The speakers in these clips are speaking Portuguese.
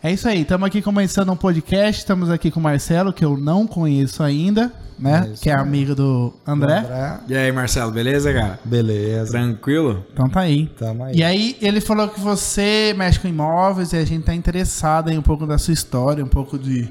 É isso aí, estamos aqui começando um podcast, estamos aqui com o Marcelo, que eu não conheço ainda, né? É que é amigo do André. André, E aí, Marcelo, beleza, cara? beleza. Tranquilo? Então tá aí. Tamo aí. E aí, ele falou que você mexe com imóveis e a gente tá interessado em um pouco da sua história, um pouco de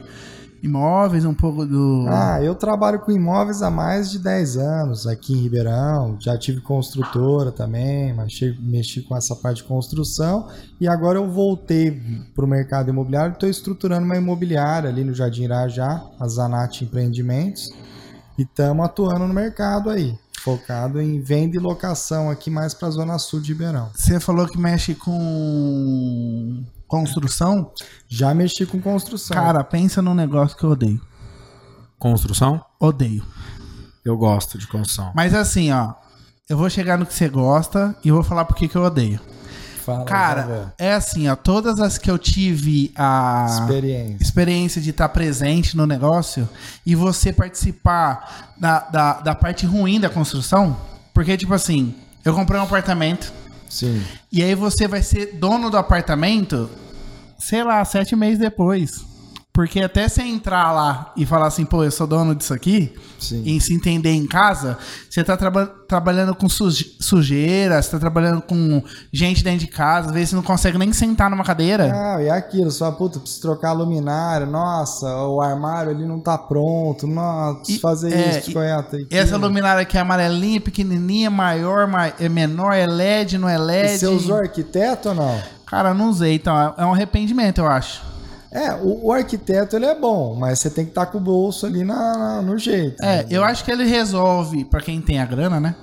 imóveis, um pouco do. Ah, eu trabalho com imóveis há mais de 10 anos aqui em Ribeirão. Já tive construtora também, mexi, mexi com essa parte de construção. E agora eu voltei para o mercado imobiliário. Estou estruturando uma imobiliária ali no Jardim Irajá, a Zanat Empreendimentos. E estamos atuando no mercado aí, focado em venda e locação aqui mais para a Zona Sul de Ribeirão. Você falou que mexe com construção. Já mexi com construção. Cara, pensa num negócio que eu odeio. Construção? Odeio. Eu gosto de construção. Mas assim, ó. Eu vou chegar no que você gosta e vou falar por que eu odeio. Fala. Cara, é assim, ó. Todas as que eu tive a experiência. experiência de estar presente no negócio e você participar da, da, da parte ruim da construção. Porque, tipo assim, eu comprei um apartamento Sim. e aí você vai ser dono do apartamento, sei lá, sete meses depois. Porque até você entrar lá e falar assim, pô, eu sou dono disso aqui, Sim. e se entender em casa, você tá traba- trabalhando com suje- sujeira, você tá trabalhando com gente dentro de casa, às vezes você não consegue nem sentar numa cadeira. Ah, e aquilo, só puta, preciso trocar a luminária, nossa, o armário ali não tá pronto, nossa, preciso fazer é, isso. E Essa luminária aqui é amarelinha, pequenininha, maior, ma- é menor, é LED, não é LED. E você usou arquiteto ou não? Cara, não usei, então é- é um arrependimento, eu acho. É, o, o arquiteto ele é bom, mas você tem que estar com o bolso ali na, na- no jeito. É, né? eu acho que ele resolve, pra quem tem a grana, né?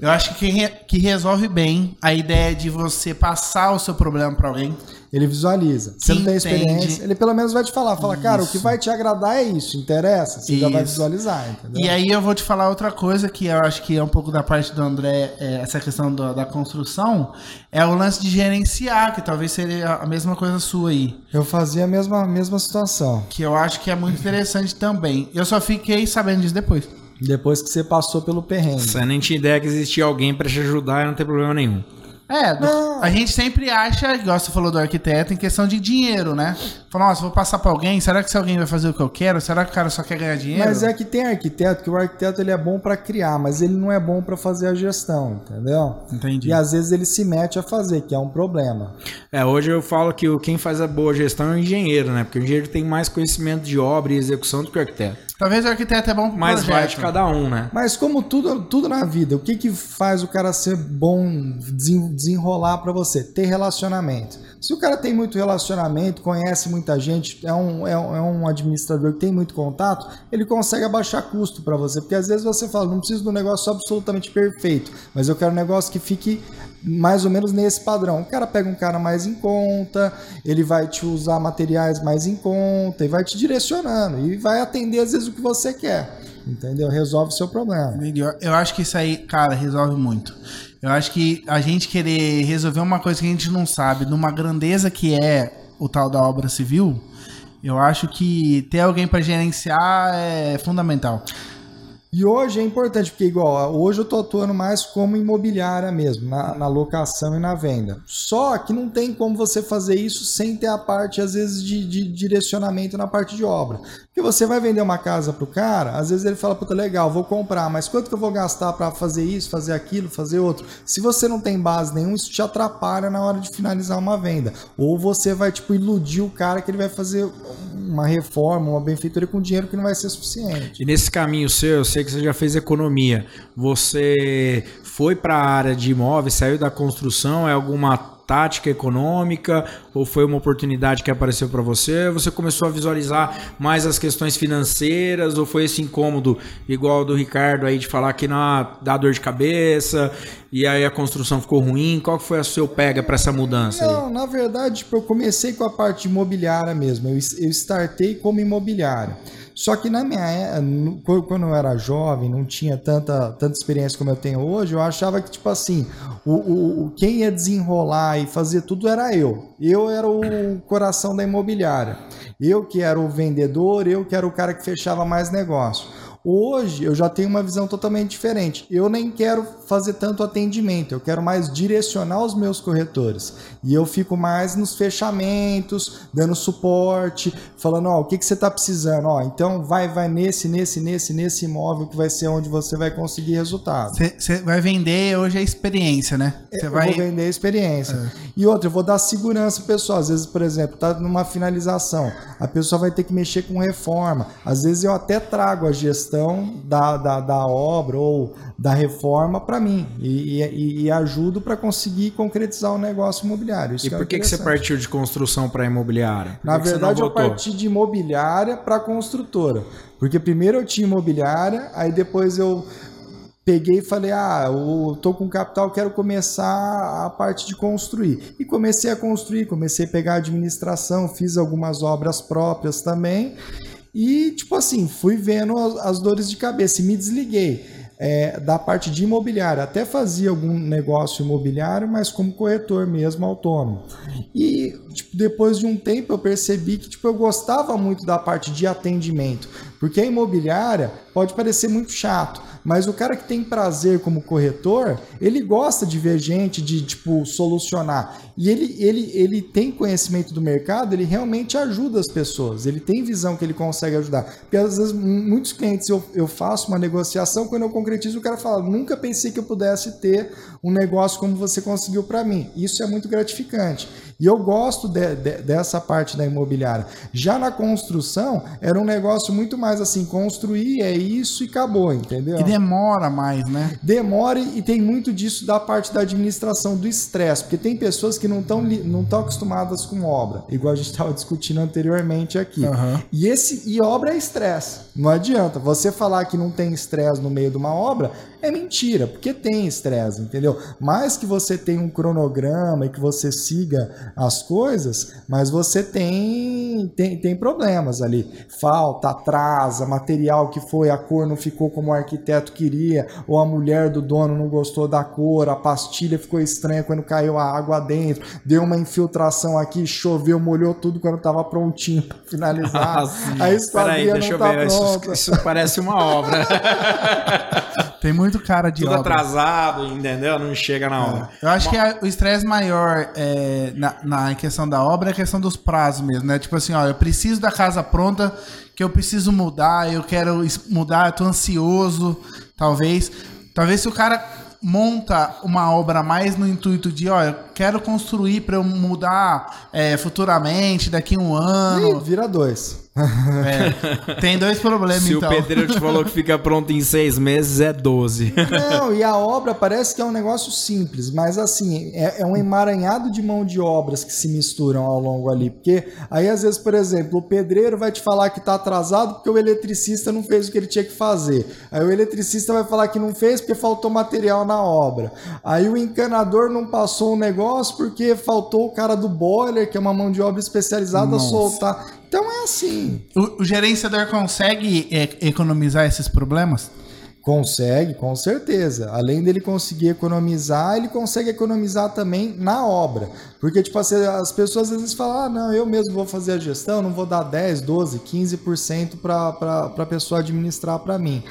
Eu acho que, que resolve bem a ideia de você passar o seu problema pra alguém. Ele visualiza. Você não tem experiência, ele pelo menos vai te falar. Fala, cara, o que Isso. vai te agradar é isso, interessa? Você já vai Isso. visualizar, entendeu? E aí eu vou te falar outra coisa que eu acho que é um pouco da parte do André, é, essa questão do- da construção, é o lance de gerenciar, que talvez seria a mesma coisa sua aí. Eu fazia a mesma, mesma situação. Que eu acho que é muito interessante também. Eu só fiquei sabendo disso depois. Depois que você passou pelo perrengue. Você nem tinha ideia que existia alguém pra te ajudar e não tem problema nenhum. É, do- a gente sempre acha, igual você falou do arquiteto, em questão de dinheiro, né? Fala, nossa, vou passar pra alguém, será que esse alguém vai fazer o que eu quero? Será que o cara só quer ganhar dinheiro? Mas é que tem arquiteto que o arquiteto ele é bom pra criar, mas ele não é bom pra fazer a gestão, entendeu? Entendi. E às vezes ele se mete a fazer, que é um problema. É, hoje eu falo que o- quem faz a boa gestão é o engenheiro, né? Porque o engenheiro tem mais conhecimento de obra e execução do que o arquiteto. Talvez o arquiteto é bom pro Mas vai de cada um, né? Mas como tudo, tudo na vida, o que, que faz o cara ser bom, desen- desenrolar pra você? Ter relacionamento. Se o cara tem muito relacionamento, conhece muita gente, é um, é um, é um administrador que tem muito contato, ele consegue abaixar custo pra você. Porque às vezes você fala, não preciso de um negócio absolutamente perfeito, mas eu quero um negócio que fique mais ou menos nesse padrão. O cara pega um cara mais em conta, ele vai te usar materiais mais em conta e vai te direcionando e vai atender às vezes o que você quer. Entendeu? Resolve o seu problema. Eu acho que isso aí, cara, resolve muito. Eu acho que a gente querer resolver uma coisa que a gente não sabe, numa grandeza que é o tal da obra civil, eu acho que ter alguém pra gerenciar é fundamental. E hoje é importante, porque igual, hoje eu tô atuando mais como imobiliária mesmo, na, na locação e na venda. Só que não tem como você fazer isso sem ter a parte, às vezes, de, de direcionamento na parte de obra. Porque você vai vender uma casa pro cara, às vezes ele fala, puta, legal, vou comprar, mas quanto que eu vou gastar para fazer isso, fazer aquilo, fazer outro? Se você não tem base nenhuma, isso te atrapalha na hora de finalizar uma venda. Ou você vai, tipo, iludir o cara que ele vai fazer uma reforma, uma benfeitoria com dinheiro que não vai ser suficiente. E nesse caminho seu, eu sei que você já fez economia. Você foi para a área de imóveis, saiu da construção, é alguma tática econômica ou foi uma oportunidade que apareceu para você? Você começou a visualizar mais as questões financeiras ou foi esse incômodo igual do Ricardo aí de falar que não dá dor de cabeça e aí a construção ficou ruim? Qual foi a seu pega para essa mudança aí? Não, na verdade, tipo, eu comecei com a parte imobiliária mesmo. Eu, eu startei como imobiliário. Só que na minha é- quando eu era jovem, não tinha tanta, tanta experiência como eu tenho hoje, eu achava que, tipo assim, o, o- quem ia desenrolar e fazer tudo era eu. Eu era o coração da imobiliária. Eu que era o vendedor, eu que era o cara que fechava mais negócio. Hoje eu já tenho uma visão totalmente diferente. Eu nem quero fazer tanto atendimento, eu quero mais direcionar os meus corretores. E eu fico mais nos fechamentos, dando suporte, falando, ó, o que, que você está precisando? Ó, então vai, vai nesse, nesse, nesse, nesse imóvel que vai ser onde você vai conseguir resultado. Você vai vender hoje a experiência, né? Você vai vou vender a experiência. É. E outra, eu vou dar segurança pessoal. Às vezes, por exemplo, tá numa finalização, a pessoa vai ter que mexer com reforma. Às vezes eu até trago a gestão da, da, da obra ou da reforma para mim e, e, e ajudo para conseguir concretizar o negócio imobiliário. Isso e por é que, que você partiu de construção para imobiliária? Por Na verdade, eu parti de imobiliária para construtora. Porque primeiro eu tinha imobiliária, aí depois eu peguei e falei: ah, eu tô com capital, quero começar a parte de construir. E comecei a construir, comecei a pegar administração, fiz algumas obras próprias também. E, tipo assim, fui vendo as, dores de cabeça e me desliguei. É, da parte de imobiliário. Até fazia algum negócio imobiliário, mas como corretor mesmo, autônomo. E tipo, depois de um tempo eu percebi que tipo, eu gostava muito da parte de atendimento. Porque a imobiliária pode parecer muito chato, mas o cara que tem prazer como corretor, ele gosta de ver gente, de tipo solucionar. E ele, ele, ele tem conhecimento do mercado, ele realmente ajuda as pessoas, ele tem visão que ele consegue ajudar. Porque às vezes muitos clientes eu, eu faço uma negociação, quando eu concretizo, o cara fala: nunca pensei que eu pudesse ter um negócio como você conseguiu para mim. Isso é muito gratificante. E eu gosto de, de, dessa parte da imobiliária. Já na construção, era um negócio muito mais assim: construir é isso e acabou, entendeu? E demora mais, né? Demora e tem muito disso da parte da administração, do estresse, porque tem pessoas que não estão não tão acostumadas com obra, igual a gente estava discutindo anteriormente aqui. Uhum. E, esse, e obra é estresse. Não adianta. Você falar que não tem estresse no meio de uma obra é mentira, porque tem estresse, entendeu? Mais que você tenha um cronograma e que você siga as coisas, mas você tem, tem, tem problemas ali. Falta, atrasa, material que foi, a cor não ficou como o arquiteto queria, ou a mulher do dono não gostou da cor, a pastilha ficou estranha quando caiu a água dentro, deu uma infiltração aqui, choveu, molhou tudo quando estava prontinho para finalizar. Ah, a esquadria não tá pronta. Isso, isso parece uma obra. Tem muito cara de Tudo obra. atrasado, entendeu? Não chega na hora. É. Eu acho Bom. que a, o estresse maior é, na, na questão da obra é a questão dos prazos mesmo, né? Tipo assim, ó, eu preciso da casa pronta, que eu preciso mudar, eu quero mudar, eu tô ansioso, talvez. Talvez se o cara monta uma obra mais no intuito de, ó, eu quero construir para eu mudar é, futuramente, daqui um ano. Vira dois. É, tem dois problemas, Se então. o pedreiro te falou que fica pronto em seis meses, é 12. Não, e a obra parece que é um negócio simples, mas assim, é, é, um emaranhado de mão de obras que se misturam ao longo ali. Porque aí, às vezes, por exemplo, o pedreiro vai te falar que está atrasado porque o eletricista não fez o que ele tinha que fazer. Aí o eletricista vai falar que não fez porque faltou material na obra. Aí o encanador não passou um negócio porque faltou o cara do boiler, que é uma mão de obra especializada, Nossa. soltar. Então é assim. O, o gerenciador consegue é, economizar esses problemas? Consegue, com certeza. Além dele conseguir economizar, ele consegue economizar também na obra. Porque, tipo, assim, as pessoas às vezes falam: ah, não, eu mesmo vou fazer a gestão, não vou dar 10, 12, 15% para a pessoa administrar para mim.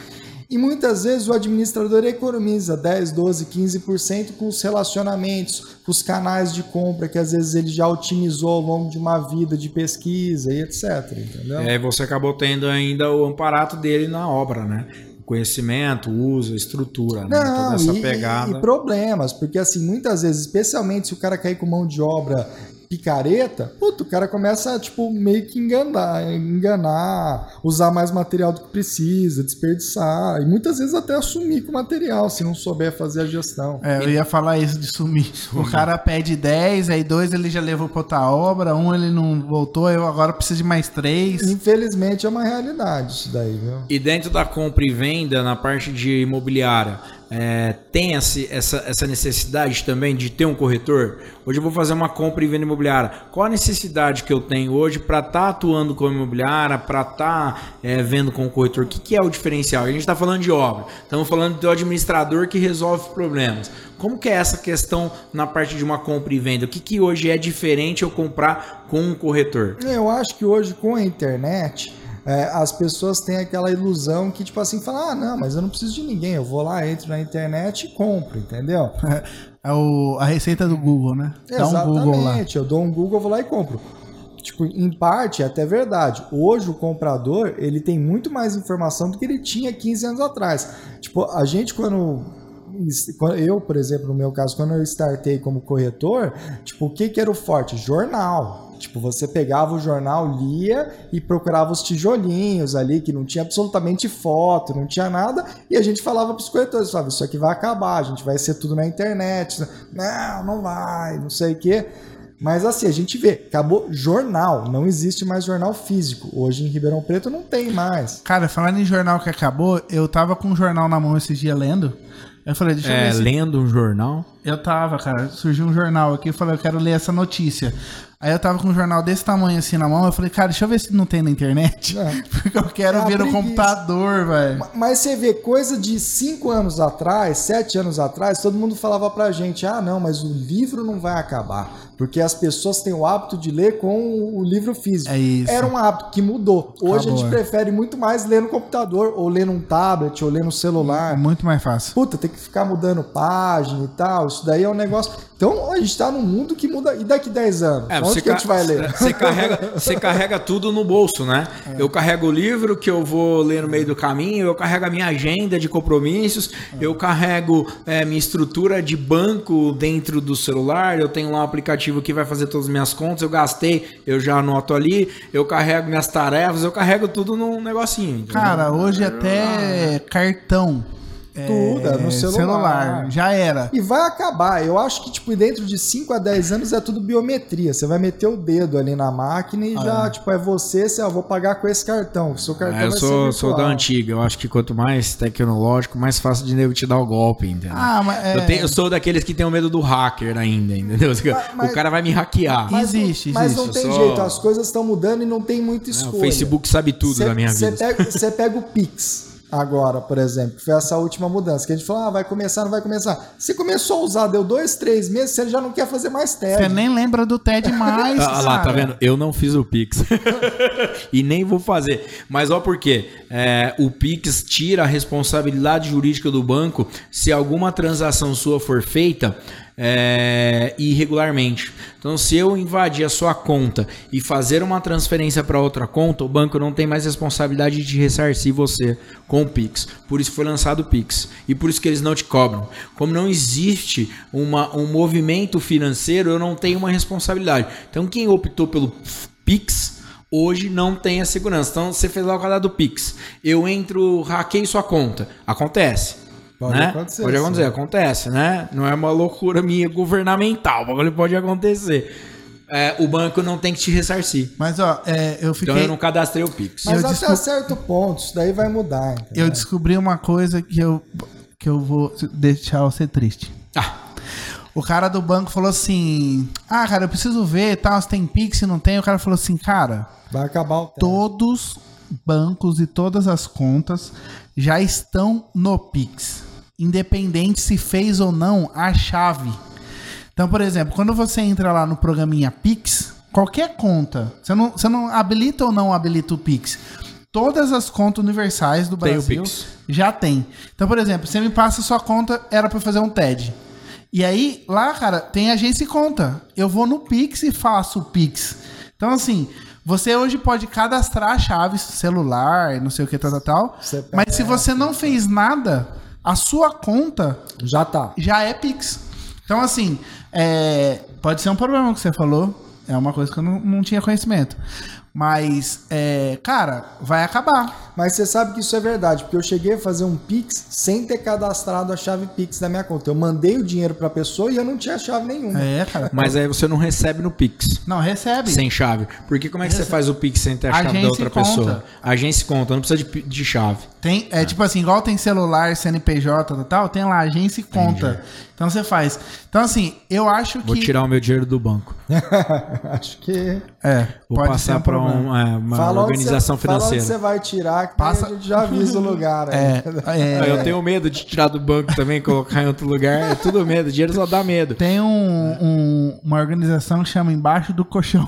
E muitas vezes o administrador economiza 10, 12, 15% com os relacionamentos, com os canais de compra que às vezes ele já otimizou ao longo de uma vida de pesquisa e etc. Entendeu? É, você acabou tendo ainda o amparato dele na obra, né? conhecimento, uso, estrutura, né? Não, Toda essa e, pegada. E problemas, porque assim, muitas vezes, especialmente se o cara cair com mão de obra picareta, puto, o cara começa, tipo, meio que enganar, enganar, usar mais material do que precisa, desperdiçar, e muitas vezes até assumir com o material, se não souber fazer a gestão. É, eu ia falar isso de sumir. sumir. O cara pede 10, aí dois ele já levou pra outra obra, um ele não voltou, eu agora preciso de mais três. Infelizmente é uma realidade isso daí, viu? E dentro da compra e venda, na parte de imobiliária, é, tem essa, essa necessidade também de ter um corretor? Hoje eu vou fazer uma compra e venda imobiliária. Qual a necessidade que eu tenho hoje para estar tá atuando como imobiliária, para estar tá, é, vendo com o corretor? O que, que é o diferencial? A gente está falando de obra, estamos falando do administrador que resolve problemas. Como que é essa questão na parte de uma compra e venda? O que, que hoje é diferente eu comprar com um corretor? Eu acho que hoje com a internet é, as pessoas têm aquela ilusão que, tipo assim, fala, ah, não, mas eu não preciso de ninguém, eu vou lá, entro na internet e compro, entendeu? É o, a receita do Google, né? Dá um Exatamente, Google lá. eu dou um Google, vou lá e compro. Tipo, em parte é até verdade. Hoje o comprador, ele tem muito mais informação do que ele tinha 15 anos atrás. Tipo, a gente quando quando- eu, por exemplo, no meu caso, quando eu startei como corretor, tipo, o que que era o forte? Jornal. Tipo, você pegava o jornal, lia e procurava os tijolinhos ali, que não tinha absolutamente foto, não tinha nada, e a gente falava para os corretores, falava, isso aqui vai acabar, a gente vai ser tudo na internet. Não, não vai, não sei o quê. Mas assim, a gente vê, acabou jornal, não existe mais jornal físico. Hoje em Ribeirão Preto não tem mais. Cara, falando em jornal que acabou, eu tava com um jornal na mão esses dias lendo. Eu falei, deixa eu É, ver se... lendo um jornal. Eu tava, cara. Surgiu um jornal aqui, eu falei, eu quero ler essa notícia. Aí eu tava com um jornal desse tamanho assim na mão, eu falei, cara, deixa eu ver se não tem na internet. É. Porque eu quero É a ver no computador, velho. Ma- Mas você vê, coisa de cinco anos atrás, sete anos atrás, todo mundo falava pra gente: ah, não, mas o livro não vai acabar. Porque as pessoas têm o hábito de ler com o livro físico. É isso. Era um hábito que mudou. Hoje a Acabou, gente é. prefere muito mais ler no computador, ou ler num tablet, ou ler no É celular. muito mais fácil. Puta, tem que ficar mudando página e tal. Isso daí é um negócio. Então a gente tá num mundo que muda. E daqui 10 anos? É, Onde você, que a gente vai ler? Você carrega, você carrega tudo no bolso, né? É. Eu carrego o livro que eu vou ler no meio do caminho, eu carrego a minha agenda de compromissos, É. eu carrego é, minha estrutura de banco dentro do celular, eu tenho lá um aplicativo que vai fazer todas as minhas contas, eu gastei, eu já anoto ali, eu carrego minhas tarefas, eu carrego tudo num negocinho. entendeu? Cara, hoje até cartão. Tudo, é no celular. Já era. E vai acabar. Eu acho que, tipo, dentro de 5 a 10 anos é tudo biometria. Você vai meter o dedo ali na máquina e já, tipo, é você, você, ó, vou pagar com esse cartão. O seu cartão É, eu vai sou, ser sou da antiga, eu acho que quanto mais tecnológico, mais fácil de nego te dar o golpe, entendeu? Ah, mas é... Eu, tenho- eu sou daqueles que tem o medo do hacker ainda, entendeu? mas- o cara vai me hackear. Mas, não- Existe, mas existe. não tem sou- jeito. As coisas estão mudando e não tem muita É, escolha. o Facebook sabe tudo Cê- da minha vida. Pega, você pega o Pix agora, por exemplo, que foi essa última mudança, que a gente falou, ah, vai começar, não vai começar. Você começou a usar, deu dois, três meses, você já não quer fazer mais TED. Você nem lembra do TED mais. Ah lá, tá vendo? Eu não fiz o Pix. e nem vou fazer. Mas ó por quê? É, o Pix tira a responsabilidade jurídica do banco se alguma transação sua for feita é, irregularmente. Então, se eu invadir a sua conta e fazer uma transferência para outra conta, o banco não tem mais responsabilidade de ressarcir você com o Pix. Por isso foi lançado o Pix. E por isso que eles não te cobram. Como não existe uma, um movimento financeiro, eu não tenho uma responsabilidade. Então, quem optou pelo Pix hoje não tem a segurança. Então, você fez lá o cadastro do Pix. Eu entro, hackeio sua conta. Acontece. Pode né? acontecer, Pode sim. acontecer, acontece, né? Não é uma loucura minha governamental, o bagulho pode acontecer. É, o banco não tem que te ressarcir. Mas, ó, é, eu fiquei... Então eu não cadastrei o Pix. Mas Eu até desco- certo ponto, isso daí vai mudar. entendeu? Eu descobri uma coisa que eu, que eu vou deixar você triste. Ah, O cara do banco falou assim: Ah, cara, eu preciso ver tal, se tem Pix, se não tem. O cara falou assim, cara, Vai acabar o TED. todos bancos e todas as contas já estão no Pix. Independente se fez ou não a chave. Então, por exemplo, quando você entra lá no programinha Pix, qualquer conta, você não, você não habilita ou não habilita o Pix. Todas as contas universais do Brasil já tem. Então, por exemplo, você me passa sua conta, era para fazer um TED. E aí, lá, cara, tem agência e conta. Eu vou no Pix e faço o Pix. Então, assim, você hoje pode cadastrar a chave celular, não sei o que, tal, tal, tal. Mas se você não fez nada, a sua conta Já tá. já é Pix. Então, assim, é, pode ser um problema que você falou. É uma coisa que eu não, não tinha conhecimento. Mas, é, cara, vai acabar. Mas você sabe que isso é verdade, porque eu cheguei a fazer um Pix sem ter cadastrado a chave Pix da minha conta. Eu mandei o dinheiro pra pessoa e eu não tinha chave nenhuma. É, cara. mas aí você não recebe no Pix. Não, recebe. Sem chave. Porque como é que você faz o Pix sem ter a chave Agência da outra conta. pessoa? Agência e conta, não precisa de, de chave. Tem, é tipo assim, igual tem celular, CNPJ e tal, tem lá agência e conta. Então você faz. Então, assim, eu acho Vou que. tirar o meu dinheiro do banco. Acho que. É, Vou passar um para um, é, uma Fala onde organização Fala onde financeira. você vai tirar que Passa- a gente já avisa o lugar. É, é, Ah, Eu tenho medo de tirar do banco também, colocar em outro lugar. É tudo medo. Dinheiro só dá medo. Tem um- um- uma organização que chama Embaixo do Colchão.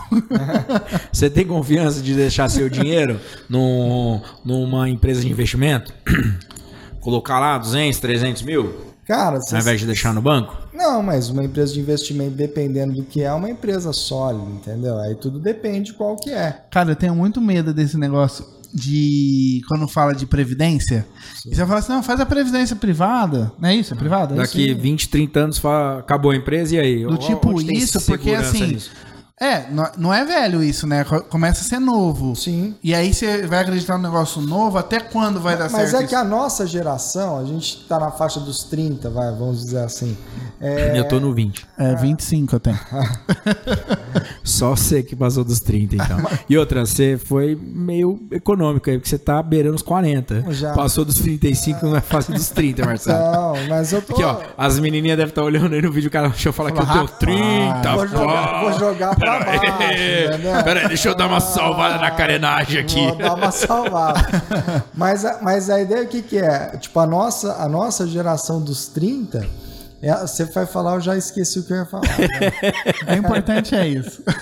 Você tem confiança de deixar seu dinheiro num, numa empresa de investimento? Colocar lá 200, 300 mil, Cara, você ao invés de deixar no banco? Não, mas uma empresa de investimento, dependendo do que é, é uma empresa sólida, entendeu? Aí tudo depende qual que é. Cara, eu tenho muito medo desse negócio de. Quando fala de previdência. E você fala assim: não, faz a previdência privada. Não é isso? É privada? É Daqui isso? 20, 30 anos fala, acabou a empresa e aí? Do tipo isso, porque assim. nisso? É, não- é velho isso, né? Co- Começa a ser novo. Sim. E aí você vai acreditar no negócio novo, até quando vai dar Mas certo? é que a nossa geração, a gente tá na faixa dos 30, vai, vamos dizer assim. É, Eu tô no 20. isso? É, 25 eu tenho. Só você que passou dos 30, então. E outra, você foi meio econômico aí, porque você tá beirando os 40. Já. Passou dos 35, não é fácil dos 30, Marcelo. Não, mas eu tô. Aqui, ó, as menininhas devem estar olhando aí no vídeo, o cara deixa eu falar que eu tenho 30, vou jogar, pô. vou jogar pra baixo. Pera aí, deixa eu dar uma salvada na carenagem aqui. Vou dar uma salvada. mas, a, mas a ideia o que, que é? Tipo, a nossa, a nossa geração dos 30, é- você vai falar, eu já esqueci o que eu ia falar. né? O importante é isso.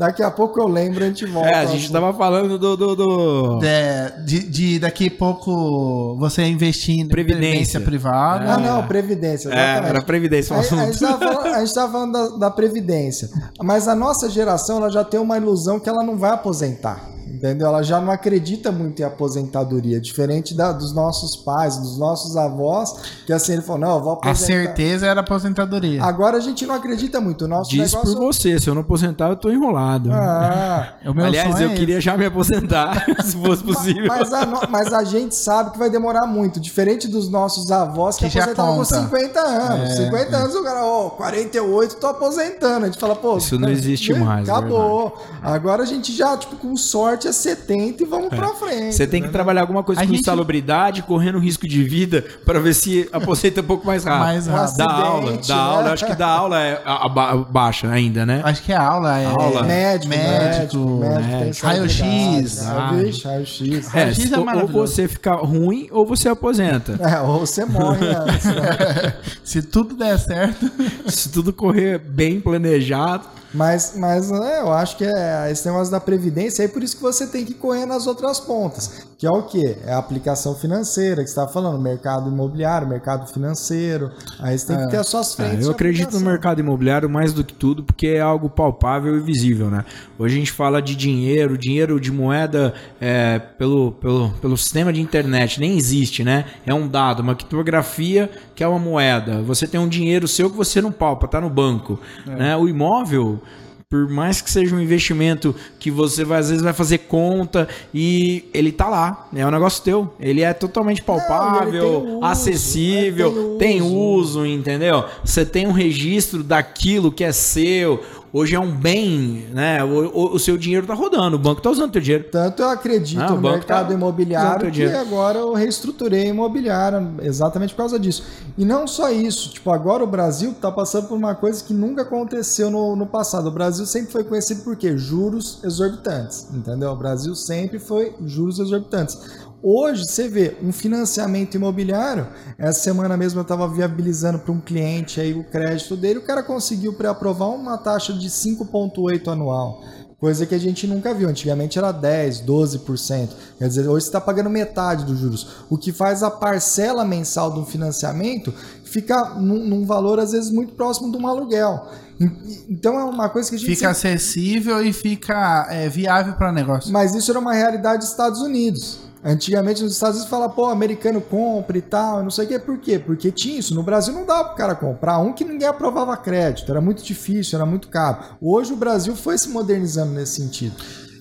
Daqui a pouco eu lembro, a gente volta. É, a gente tava falando do. do, do- É, de, de daqui a pouco você investir em Previdência. privada. Ah, não, Previdência. É, era Previdência o A, a gente assunto. tava falando, a gente tava falando da, da Previdência. Mas a nossa geração ela já tem uma ilusão que ela não vai aposentar. Entendeu? Ela já não acredita muito em aposentadoria. Diferente da- dos nossos pais, dos nossos avós, que assim, ele falou: não, eu vou A aposentar. certeza era a aposentadoria. Agora a gente não acredita muito. O nosso Diz negócio. por você, se eu não aposentar, eu tô enrolado. Ah, o meu Aliás, sonho eu é queria já me aposentar, se fosse possível. mas, a, no- mas a gente sabe que vai demorar muito. Diferente dos nossos avós que, Que já aposentavam com conta. 50 anos. 50 anos o cara, ó, 48, tô aposentando. A gente fala, pô. Isso não existe mais, é Acabou. Agora a gente já, tipo, com sorte é 70 e vamos pra frente. Você tem que né? trabalhar alguma coisa A com gente- insalubridade, correndo risco de vida, pra ver se aposenta um pouco mais rápido. Mais rápido. Da Um aula, acidente, da né? aula, acho que da aula é a- a ba- baixa ainda, né? Acho que é aula, é Aula. Médico, médico, tem médico. Raio-X. Ah, Ah. raio-x. É, Raio-X é ou- você fica ruim ou você aposenta. É, ou você morre antes. né? Se tudo der certo. Se tudo correr bem planejado. Mas, mas é, eu acho que é esse negócio da previdência, é por isso que você tem que correr nas outras pontas. Que é o quê? É a aplicação financeira, que você está falando, mercado imobiliário, mercado financeiro. Aí você tem que ter as suas É, frentes. eu de acredito no mercado imobiliário mais do que tudo, porque é algo palpável e visível, né? Hoje a gente fala de dinheiro, dinheiro de moeda é, pelo, pelo, pelo sistema de internet, nem existe, né? É um dado, uma criptografia que é uma moeda. Você tem um dinheiro seu que você não palpa, tá no banco. Né? O imóvel, por mais que seja um investimento que você vai, às vezes vai fazer conta e ele tá lá, é um negócio teu. Ele é totalmente palpável, tem uso, acessível, né? tem Tem uso, uso. entendeu? Você tem um registro daquilo que é seu. Hoje é um bem, né? O, o- o seu dinheiro tá rodando, o banco tá usando o teu dinheiro. Tanto eu acredito Ah, o no banco mercado tá imobiliário que agora eu reestruturei a imobiliária exatamente por causa disso. E não só isso, tipo, agora o Brasil está passando por uma coisa que nunca aconteceu no, no passado. O Brasil sempre foi conhecido por quê? Juros exorbitantes, entendeu? O Brasil sempre foi juros exorbitantes. Hoje, você vê um financiamento imobiliário. Essa semana mesmo eu estava viabilizando para um cliente aí o crédito dele. O cara conseguiu pré-aprovar uma taxa de 5,8 anual. Coisa que a gente nunca viu. Antigamente era 10, 12%. Quer dizer, hoje você está pagando metade dos juros. O que faz a parcela mensal um financiamento ficar num, num valor, às vezes, muito próximo de um aluguel. En- Então é uma coisa que a gente Fica sempre- acessível e fica é, viável para negócio. mas isso era uma realidade dos Estados Unidos. Antigamente nos Estados Unidos fala, pô, americano compra e tal, não sei o que, por quê? Porque tinha isso. No Brasil não dava pro cara comprar. Um que ninguém aprovava crédito, era muito difícil, era muito caro. Hoje o Brasil foi se modernizando nesse sentido.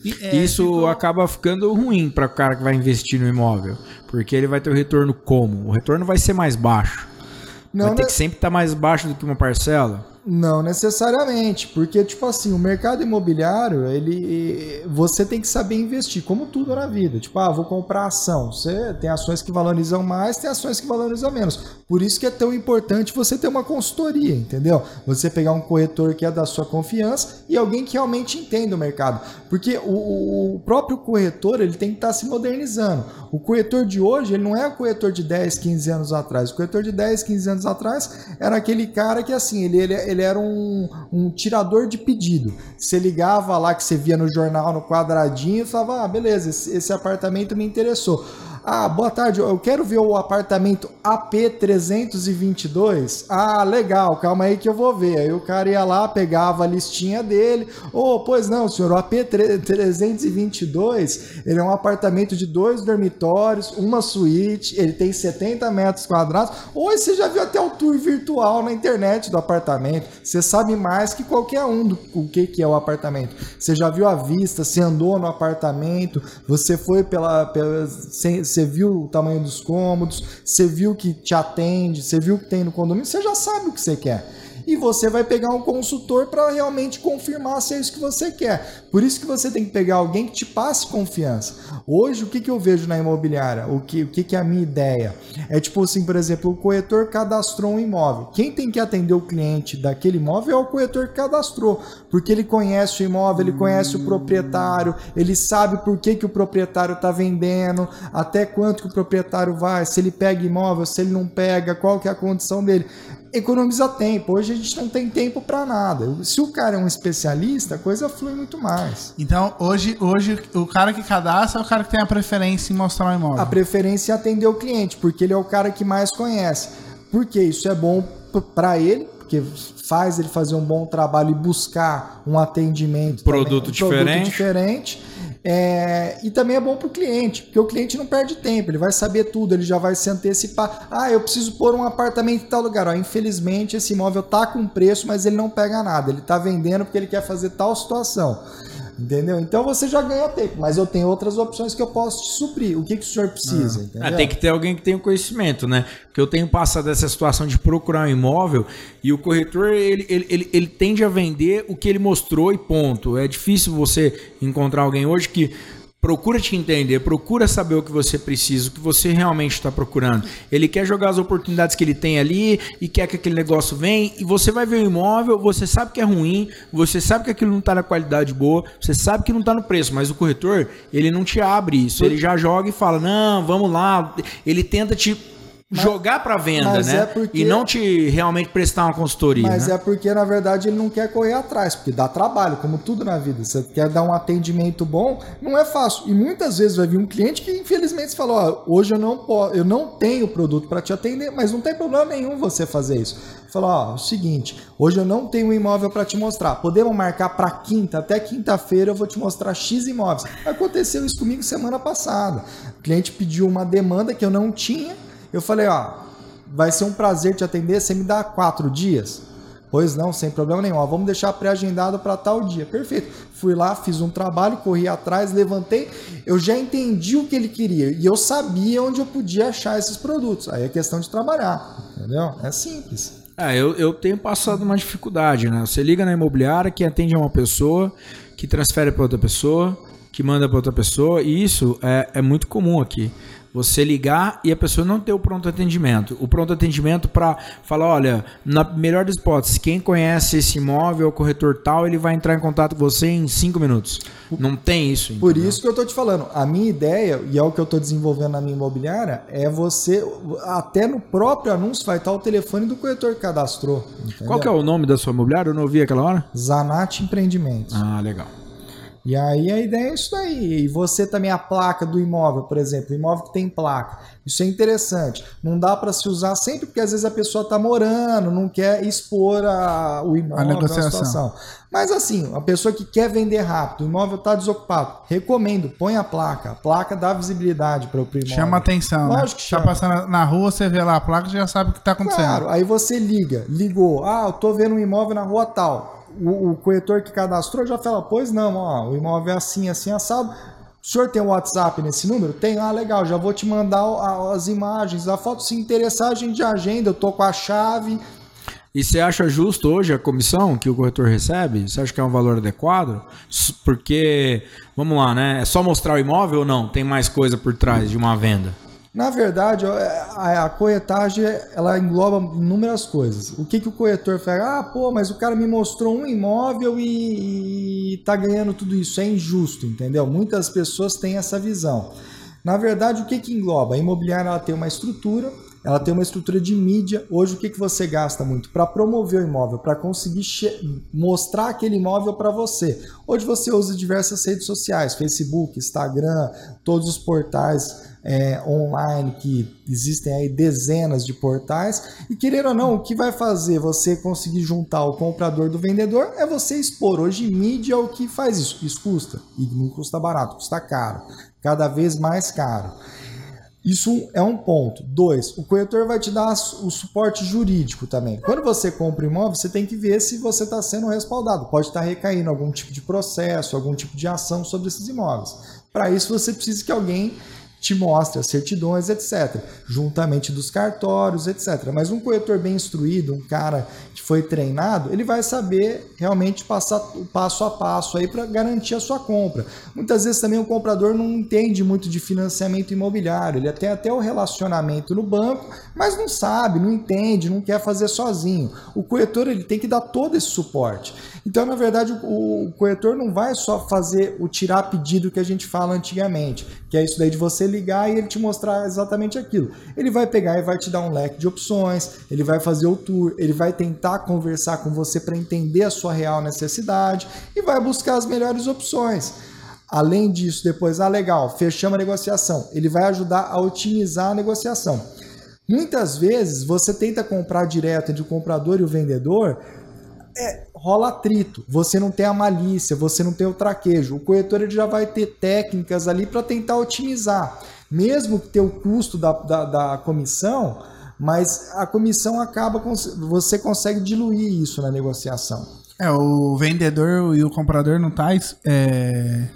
E, é, Isso ficou- acaba ficando ruim para o cara que vai investir no imóvel, porque ele vai ter o retorno como? O retorno vai ser mais baixo. Não, vai ter né? que sempre estar mais baixo do que uma parcela. Não necessariamente, porque tipo assim, o mercado imobiliário, ele você tem que saber investir, como tudo na vida. Tipo, ah, vou comprar ação. Você tem ações que valorizam mais, tem ações que valorizam menos. Por isso que é tão importante você ter uma consultoria, entendeu? Você pegar um corretor que é da sua confiança e alguém que realmente entende o mercado. Porque o, o próprio corretor, ele tem que estar se modernizando. O corretor de hoje, ele não é o corretor de 10, 15 anos atrás. O corretor de 10, 15 anos atrás era aquele cara que assim, ele, ele, ele era um, um tirador de pedido. Você ligava lá que você via no jornal, no quadradinho, e falava, ah, beleza, esse, esse apartamento me interessou. Ah, boa tarde, eu quero ver o apartamento AP322. Ah, legal, calma aí que eu vou ver. Aí o cara ia lá, pegava a listinha dele. Oh, pois não, senhor, o AP322, ele é um apartamento de dois dormitórios, uma suíte, ele tem 70 metros quadrados. Ou você já viu até o tour virtual na internet do apartamento. Você sabe mais que qualquer um do o que, que é o apartamento. Você já viu a vista, você andou no apartamento, você foi pela, pela sem, você viu o tamanho dos cômodos, você viu que te atende, você viu que tem no condomínio, você já sabe o que você quer e você vai pegar um consultor para realmente confirmar se é isso que você quer. Por isso que você tem que pegar alguém que te passe confiança. Hoje, o que, que eu vejo na imobiliária? O que, o que, que é a minha ideia? É tipo assim, por exemplo, o corretor cadastrou um imóvel. Quem tem que atender o cliente daquele imóvel é o corretor que cadastrou, porque ele conhece o imóvel, ele conhece o proprietário, ele sabe por que, que o proprietário está vendendo, até quanto que o proprietário vai, se ele pega imóvel, se ele não pega, qual que é a condição dele economiza tempo. Hoje a gente não tem tempo para nada. Se o cara é um especialista, a coisa flui muito mais. Então, hoje, hoje o cara que cadastra é o cara que tem a preferência em mostrar o imóvel. A preferência é atender o cliente, porque ele é o cara que mais conhece. Porque isso é bom para ele, porque faz ele fazer um bom trabalho e buscar um atendimento produto, também, um diferente. produto diferente é, e também é bom para o cliente, porque o cliente não perde tempo, ele vai saber tudo, ele já vai se antecipar. Ah, eu preciso pôr um apartamento em tal lugar. Ó, infelizmente, esse imóvel tá com preço, mas ele não pega nada. Ele está vendendo porque ele quer fazer tal situação. Entendeu? Então você já ganha tempo, mas eu tenho outras opções que eu posso te suprir. O que, que o senhor precisa? Ah. tem que ter alguém que tenha o conhecimento, né? Porque eu tenho passado essa situação de procurar um imóvel e o corretor ele, ele, ele, ele tende a vender o que ele mostrou e ponto. É difícil você encontrar alguém hoje que Procura te entender, procura saber o que você precisa, o que você realmente está procurando. Ele quer jogar as oportunidades que ele tem ali e quer que aquele negócio venha. E você vai ver o imóvel, você sabe que é ruim, você sabe que aquilo não está na qualidade boa, você sabe que não está no preço, mas o corretor, ele não te abre isso. Ele já joga e fala: não, vamos lá. Ele tenta te mas, jogar para venda, né? É porque, e não te realmente prestar uma consultoria. Mas né? é porque, na verdade, ele não quer correr atrás, porque dá trabalho, como tudo na vida. Você quer dar um atendimento bom, não é fácil. E muitas vezes vai vir um cliente que, infelizmente, falou: Ó, hoje eu não, posso, eu não tenho produto para te atender, mas não tem problema nenhum você fazer isso. Falou: Ó, é o seguinte, hoje eu não tenho um imóvel para te mostrar. Podemos marcar para quinta, até quinta-feira eu vou te mostrar X imóveis. Aconteceu isso comigo semana passada. O cliente pediu uma demanda que eu não tinha eu falei, ó, vai ser um prazer te atender, você me dá quatro dias? Pois não, sem problema nenhum. Ó, vamos deixar pré-agendado para tal dia. Perfeito. Fui lá, fiz um trabalho, corri atrás, levantei. Eu já entendi o que ele queria e eu sabia onde eu podia achar esses produtos. Aí é questão de trabalhar, entendeu? É simples. É, eu, eu tenho passado uma dificuldade, né? Você liga na imobiliária que atende a uma pessoa, que transfere para outra pessoa, que manda para outra pessoa, e isso é, é muito comum aqui você ligar e a pessoa não ter o pronto atendimento. O pronto atendimento para falar, olha, na melhor das hipóteses, quem conhece esse imóvel, o corretor tal, ele vai entrar em contato com você em cinco minutos. Não tem isso. Por isso que eu tô te falando, a minha ideia, e é o que eu tô desenvolvendo na minha imobiliária, é você, até no próprio anúncio vai estar o telefone do corretor que cadastrou. Entendeu? Qual que é o nome da sua imobiliária? Eu não ouvi aquela hora? Zanate Empreendimentos. Ah, legal. E aí a ideia é isso aí. E você também a placa do imóvel, por exemplo, o imóvel que tem placa. Isso é interessante. Não dá para se usar sempre porque às vezes a pessoa está morando, não quer expor a, o imóvel, negociação. situação. Mas assim, a pessoa que quer vender rápido, o imóvel está desocupado, recomendo, põe a placa. A placa dá visibilidade para o imóvel. Chama atenção. Né? Lógico né? que tá chama. Tá passando na rua, você vê lá a placa, já sabe o que está acontecendo. Claro, aí você liga, ligou, ah, eu tô vendo um imóvel na rua tal o, o corretor que cadastrou já fala, pois não, ó, o imóvel é assim, assim, assado. O senhor tem um WhatsApp nesse número? Tem, ah, legal, já vou te mandar as imagens, a foto. Se interessar, a gente agenda, eu tô com a chave. E você acha justo hoje a comissão que o corretor recebe? Você acha que é um valor adequado? Porque, vamos lá, né? É só mostrar o imóvel ou não? Tem mais coisa por trás de uma venda? Na verdade, ó, a, a corretagem ela engloba inúmeras coisas. O que, que o corretor faz? Ah, pô, mas o cara me mostrou um imóvel e, e tá ganhando tudo isso. É injusto, entendeu? Muitas pessoas têm essa visão. Na verdade, o que, que engloba? A imobiliária ela tem uma estrutura, ela tem uma estrutura de mídia. Hoje, o que, que você gasta muito? Para promover o imóvel, para conseguir mostrar aquele imóvel para você. Hoje você usa diversas redes sociais, Facebook, Instagram, todos os portais é, online que existem aí dezenas de portais e querer ou não o que vai fazer você conseguir juntar o comprador do vendedor é você expor hoje mídia é o que faz isso isso custa e não custa barato custa caro cada vez mais caro isso é um ponto. Dois, o corretor vai te dar o suporte jurídico também. Quando você compra imóvel, você tem que ver se você está sendo respaldado. Pode estar recaindo algum tipo de processo, algum tipo de ação sobre esses imóveis. Para isso, você precisa que alguém te mostre as certidões, etc., juntamente dos cartórios, etc. Mas um corretor bem instruído, um cara que foi treinado, ele vai saber realmente passar o passo a passo aí para garantir a sua compra. Muitas vezes também o comprador não entende muito de financiamento imobiliário, ele tem até o relacionamento no banco, mas não sabe, não entende, não quer fazer sozinho. O corretor ele tem que dar todo esse suporte. Então, na verdade, o, o corretor não vai só fazer o tirar pedido que a gente fala antigamente, que é isso daí de você ligar e ele te mostrar exatamente aquilo. Ele vai pegar e vai te dar um leque de opções, ele vai fazer o tour, ele vai tentar conversar com você para entender a sua real necessidade e vai buscar as melhores opções. Além disso, depois, ah, legal, fechamos a negociação. Ele vai ajudar a otimizar a negociação. Muitas vezes você tenta comprar direto entre o comprador e o vendedor, é, rola atrito. Você não tem a malícia, você não tem o traquejo. O corretor ele já vai ter técnicas ali para tentar otimizar. Mesmo que tenha o custo da, da, da comissão, mas a comissão acaba, com, você consegue diluir isso na negociação. É, o vendedor e o comprador não tá é,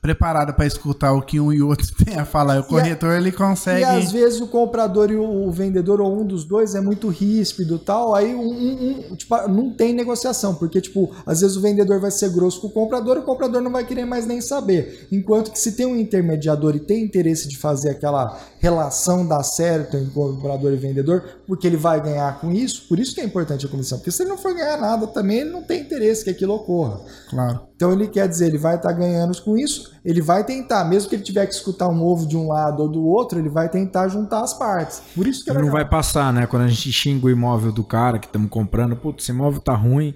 preparado para escutar o que um e o outro tem a falar. O corretor ele consegue. E às vezes o comprador e o vendedor, ou um dos dois, é muito ríspido tal. Aí um, um, um, tipo, não tem negociação, porque, tipo, às vezes o vendedor vai ser grosso com o comprador o comprador não vai querer mais nem saber. Enquanto que se tem um intermediador e tem interesse de fazer aquela relação dar certo entre comprador e vendedor, porque ele vai ganhar com isso, por isso que é importante a comissão. Porque se ele não for ganhar nada também, ele não tem interesse que aquilo ocorra. Claro. Então ele quer dizer, ele vai estar tá ganhando com isso, ele vai tentar, mesmo que ele tiver que escutar um ovo de um lado ou do outro, ele vai tentar juntar as partes. Por isso que é Não vai passar, né? Quando a gente xinga o imóvel do cara que estamos comprando, putz, esse imóvel tá ruim.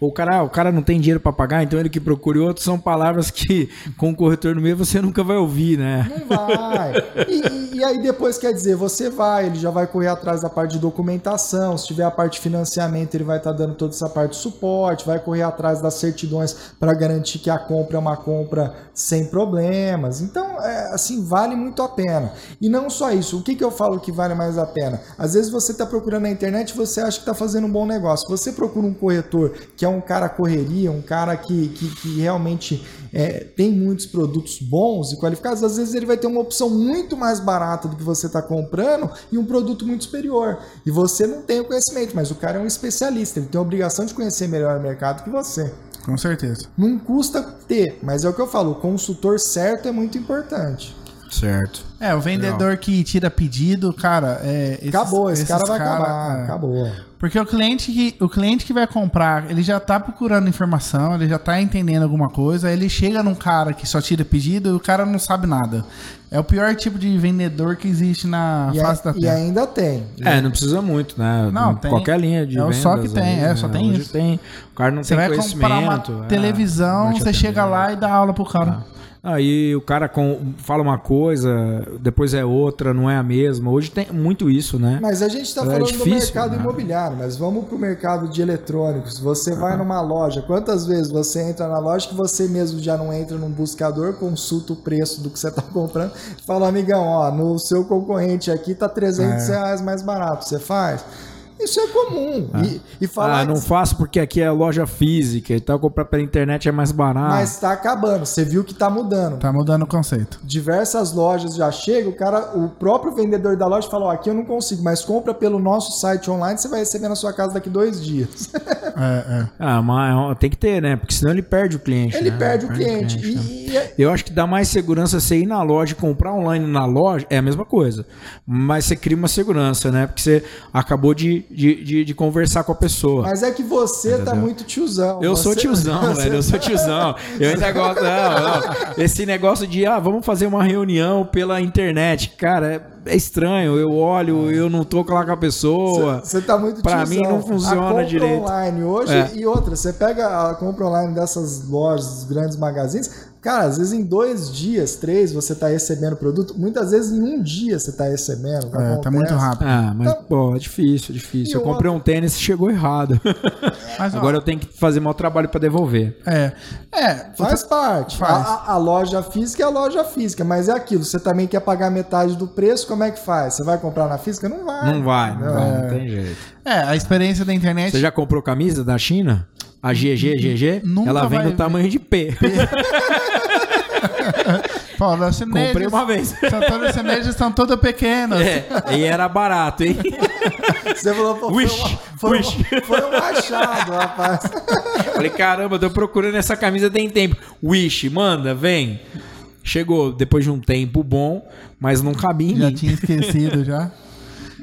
O cara, o cara não tem dinheiro para pagar, então ele que procure outro, são palavras que com o corretor no meio você nunca vai ouvir, né? Não vai. E, e, aí depois quer dizer, você vai, ele já vai correr atrás da parte de documentação, se tiver a parte de financiamento, ele vai estar tá dando toda essa parte de suporte, vai correr atrás das certidões para garantir que a compra é uma compra sem problemas. Então, é, assim, vale muito a pena. E não só isso, o que, que eu falo que vale mais a pena? Às vezes você está procurando na internet você acha que está fazendo um bom negócio. Você procura um corretor que é um cara correria, um cara que, que, que realmente é, tem muitos produtos bons e qualificados, às vezes ele vai ter uma opção muito mais barata do que você está comprando e um produto muito superior. E você não tem o conhecimento, mas o cara é um especialista, ele tem a obrigação de conhecer melhor o mercado que você. Com certeza. Não custa ter, mas é o que eu falo, o consultor certo é muito importante. Certo. É, o vendedor Legal. que tira pedido, cara, é. Esses, acabou, esse cara vai cara, acabar. É. Acabou. Porque o cliente, que, o cliente que vai comprar, ele já tá procurando informação, ele já tá entendendo alguma coisa, ele chega num cara que só tira pedido e o cara não sabe nada. É o pior tipo de vendedor que existe na e face a, da terra. E ainda tem. É, não precisa muito, né? Não, tem. Qualquer linha de É só que tem, ali, é, só né? tem isso. Tem, o cara não Você tem vai conhecimento. comprar uma é, televisão, não te você chega lá e dá aula pro cara. Aí o cara com, fala uma coisa, depois é outra, não é a mesma. Hoje tem muito isso, né? Mas a gente está É falando do difícil, mercado né? imobiliário, mas vamos para o mercado de eletrônicos. Você vai numa loja, quantas vezes você entra na loja que você mesmo já não entra num buscador, consulta o preço do que você está comprando, fala, amigão, ó, no seu concorrente aqui tá 300 É. reais mais barato, você faz? Isso é comum. E, e falar Ah, não que- faço porque aqui é loja física e tal, comprar pela internet é mais barato. mas tá acabando. Você viu que tá mudando. Tá mudando o conceito. Diversas lojas já chegam, o cara, o próprio vendedor da loja fala, ó, aqui eu não consigo, mas compra pelo nosso site online, você vai receber na sua casa daqui dois dias. É, é. Ah, mas tem que ter, né? Porque senão ele perde o cliente. Ele né? perde o cliente. né? E, e é- Eu acho que dá mais segurança você ir na loja e comprar online na loja, é a mesma coisa. Mas você cria uma segurança, né? Porque você acabou de, de, de, de conversar com a pessoa. mas é que você tá Entendeu? muito tiozão. Eu sou Você- tiozão, você- velho. Eu sou tiozão. Eu ainda gosto. Não, não. Esse negócio de, ah, vamos fazer uma reunião pela internet. Cara, é, é estranho. Eu olho, eu não tô lá com a pessoa. Você tá muito Pra tiozão. mim não funciona a compra direito. online hoje É. e outra, você pega a compra online dessas lojas, grandes magazines, cara, às vezes em dois dias, três, você tá recebendo produto, muitas vezes em um dia você tá recebendo. É, tá muito rápido. Ah, mas, pô, é difícil, é difícil. E Eu comprei um tênis e chegou errado. Mas, ó, Agora eu tenho que fazer mau trabalho pra devolver. É. É. Faz parte. Faz. A, a- loja física é a loja física, mas é aquilo. Você também quer pagar metade do preço, como é que faz? Você vai comprar na física? Não vai. Não vai, não, Não. vai, não tem jeito. É, a experiência da internet. Você já comprou camisa da China? A GG, GG? Nunca Ela vem no tamanho de P. Pô, Comprei uma vez. São todos os chineses estão todos pequenos. É, e era barato, hein? Você falou, pô, foi, Wish, uma- foi, wish. um- foi um achado, rapaz. Falei, caramba, tô procurando essa camisa tem tempo. Wish, manda, vem. Chegou depois de um tempo bom, mas não cabia em Já mim. tinha esquecido já.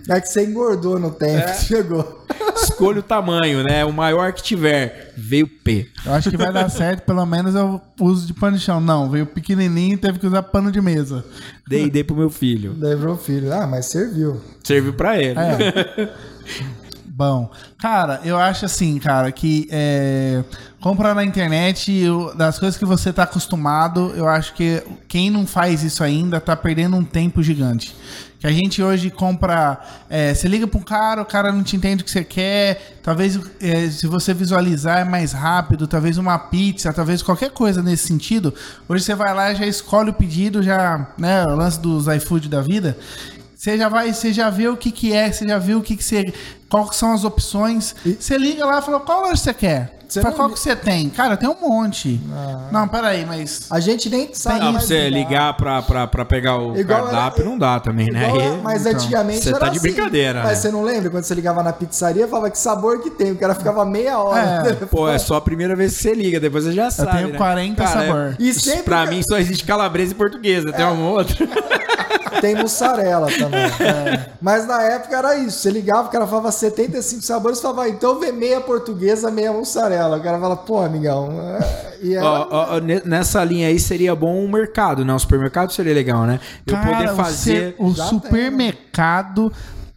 É que você engordou no tempo É. chegou. Escolha o tamanho, né? O maior que tiver. Veio P. Eu acho que vai dar certo, pelo menos eu uso de pano de chão. Não, veio pequenininho e teve que usar pano de mesa. Dei, dei pro meu filho. Daí pro filho. Ah, mas serviu. Serviu pra ele. É. Bom, cara, eu acho assim, cara, que é, comprar na internet, eu- das coisas que você tá acostumado, eu acho que quem não faz isso ainda tá perdendo um tempo gigante. Que a gente hoje compra. é, você liga pra um cara, o cara não te entende o que você quer. Talvez é, se você visualizar é mais rápido, talvez uma pizza, talvez qualquer coisa nesse sentido. Hoje você vai lá já escolhe o pedido, já, né? O lance dos iFood da vida. Você já vai, você já vê o que que é, você já viu o que que você, que são as opções. Você liga lá e fala, qual loja você quer? Você Fala, qual que você tem? Cara, tem um monte. Ah. Não, peraí, mas... A gente nem sabe Não, pra você ligar. ligar pra, pra, pra pegar o Igual cardápio era- não dá também, né? Igual é, mas Então, antigamente você era tá de assim. brincadeira, Mas né? você não lembra quando você ligava na pizzaria, falava que sabor que tem. O cara ficava meia hora. É. Pô, é só a primeira vez que você liga, depois você já sabe. tenho né? 40 Cara, sabor. E sempre- Pra mim só existe calabresa e portuguesa, tem uma outra. Tem mussarela também. É. Mas na época era isso. Você ligava, o cara falava 75 sabores, você falava, ah, então vê meia portuguesa, meia mussarela. O cara fala, pô, amigão. é. E ó, ó, ne- nessa linha aí seria bom um mercado, né? Um supermercado seria legal, né? Eu Cara, poder o fazer. ce- O, Já supermercado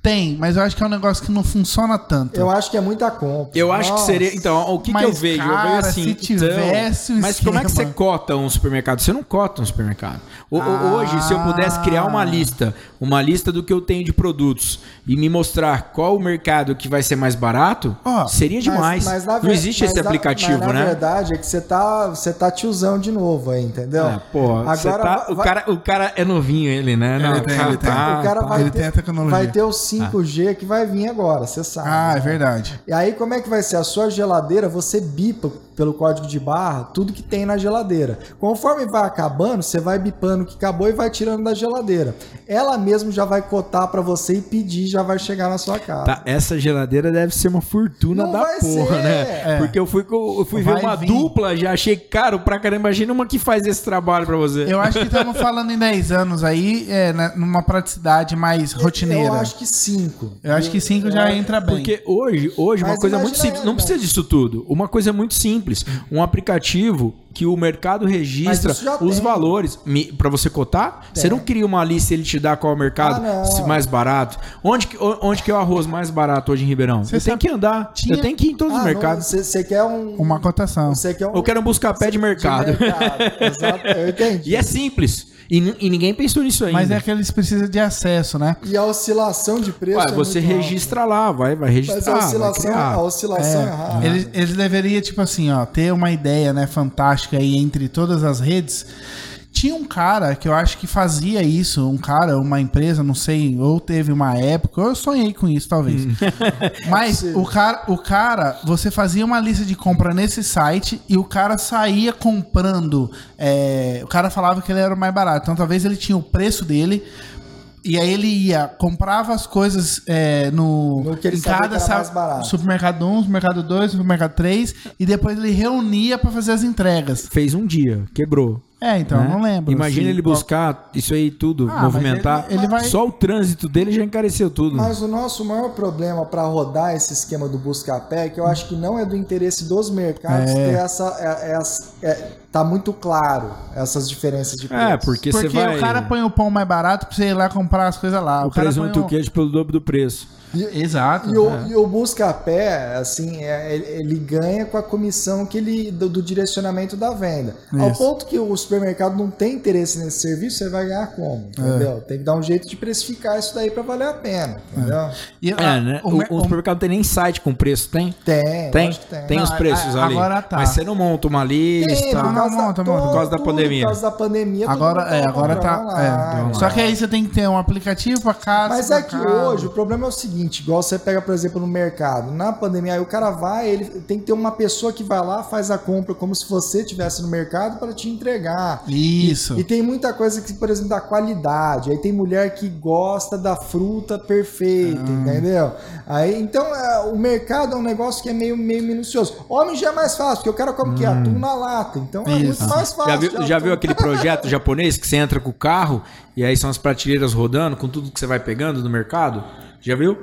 tem, mas eu acho que é um negócio que não funciona tanto. eu acho que é muita compra. Eu acho que Nossa. seria. Então, o que, que Mas, eu vejo? eu cara, vejo assim. se tivesse um então, mas como é que você cota um supermercado? Você não cota um supermercado. O- o- Ah. Hoje, se eu pudesse criar uma lista, uma lista do que eu tenho de produtos e me mostrar qual o mercado que vai ser mais barato, Ó, seria demais. na não ver- existe mas esse na- aplicativo, mas na né? verdade é que você tá, você tá tiozão de novo aí, entendeu? É, pô, Agora tá- o, vai- cara, o cara é novinho, ele, né? Não, Ele tem, ele tem. tá, o cara tá. vai ele ter, tem a tecnologia. vai ter o 5G que vai vir agora, você sabe. Ah, é né? verdade. E aí, como é que vai ser? A sua geladeira, você bipa pelo código de barra tudo que tem na geladeira. Conforme vai acabando, você vai bipando o que acabou e vai tirando da geladeira. Ela mesmo já vai cotar pra você e pedir, já vai chegar na sua casa. Tá, essa geladeira deve ser uma fortuna Não da vai porra, ser. né? É. Porque eu fui, eu fui ver uma vir. dupla, já achei caro pra caramba. Imagina uma que faz esse trabalho pra você. Eu acho que estamos falando em 10 anos aí, é, né, numa praticidade mais rotineira. Eu acho que cinco. Eu acho que 5 já entra bem. Porque hoje, hoje uma coisa muito simples, aí, não precisa disso tudo. Uma coisa muito simples, um aplicativo que o mercado registra os tem. valores pra você cotar. Você não cria uma lista e ele te dá qual é o mercado Ah, mais barato. Onde que, o- onde que é o arroz mais barato hoje em Ribeirão? Você sabe- que andar. tinha- Eu tenho que ir em todos Ah, os mercados. Você quer um. Uma cotação. Você quer um. Eu quero um buscar-pé de mercado. de mercado. Exato, eu entendi. E é simples. E, e ninguém pensou nisso ainda. Mas é que eles precisam de acesso, né? E a oscilação de preço. Ué, é você alta. registra lá, vai, vai registrar. Mas a vai oscilação, criar. a oscilação é, rápida. Eles, eles deveriam, tipo assim, ó, ter uma ideia, né, fantástica aí entre todas as redes. Tinha um cara que eu acho que fazia isso, um cara, uma empresa, não sei, ou teve uma época, eu sonhei com isso talvez. Mas o cara, o cara, você fazia uma lista de compra nesse site e o cara saía comprando. é, o cara falava que ele era o mais barato, então talvez ele tinha o preço dele. E aí ele ia, comprava as coisas é, no, No que ele em cada que era sa- mais barato. supermercado 1, supermercado 2, supermercado 3, e depois ele reunia pra fazer as entregas. Fez um dia, quebrou. É, então, né? não lembro. Imagina ele buscar isso aí tudo, Ah, movimentar. ele- ele vai- Só o trânsito dele já encareceu tudo. Mas o nosso maior problema para rodar esse esquema do busca-pé, que eu acho que não é do interesse dos mercados É. ter essa. É, é, é- tá muito claro essas diferenças de preço. É, porque você Porque vai. o cara põe o pão mais barato pra você ir lá comprar as coisas lá. o O, cara presunto e põe o queijo pelo dobro do preço. Exato. E o, é. e o busca-pé, assim, é, ele, ganha com a comissão que ele, do, do direcionamento da venda. Ao Isso. ponto que o supermercado não tem interesse nesse serviço, você vai ganhar como? É. Entendeu? Tem que dar um jeito de precificar isso daí para valer a pena. Entendeu? E, É, ah, né? o O, o supermercado tem nem site com preço, tem? Tem, Tem? tem. Tem Não, os preços a- ali. agora tá. Mas você não monta uma lista. Tem, por Não, causa, monta, da, monta. Por causa da pandemia. Por causa da pandemia. Agora, é, agora tá. é. Só que aí você tem que ter um aplicativo pra casa. Mas é que hoje o problema é o seguinte, igual você pega, por exemplo, no mercado, na pandemia, aí o cara vai, ele tem que ter uma pessoa que vai lá, faz a compra como se você estivesse no mercado para te entregar. Isso. E tem muita coisa que, por exemplo, da qualidade. Aí tem mulher que gosta da fruta perfeita, Ah. entendeu? Aí, então, é, o mercado é um negócio que é meio, meio minucioso. Homem já é mais fácil, porque o cara come o quê? Atum na lata. Então é Hum. Isso. muito mais fácil. Já viu, já viu aquele projeto japonês que você entra com o carro e aí são as prateleiras rodando com tudo que você vai pegando no mercado? Já viu?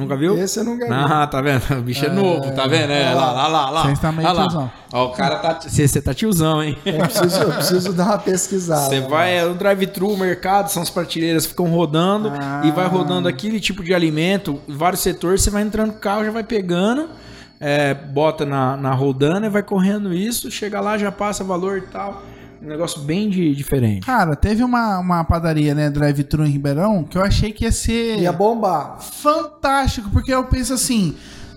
Nunca viu? Esse eu nunca vi. Ah, tá vendo? O bicho é, novo, tá vendo? É, lá, lá, lá, lá. Você está meio lá. tiozão. Ó, o cara tá. Você você tá tiozão, hein? Eu preciso, eu preciso dar uma pesquisada. Você vai é, no drive-thru, o mercado, são as prateleiras que ficam rodando Ah. e vai rodando aquele tipo de alimento, em vários setores, você vai entrando no carro, já vai pegando, é, bota na, na rodana e vai correndo isso, chega lá, já passa valor e tal. Um negócio bem de, diferente. Cara, teve uma, uma padaria, né, drive-thru em Ribeirão, que eu achei que ia ser Ia bombar. fantástico, porque eu penso assim,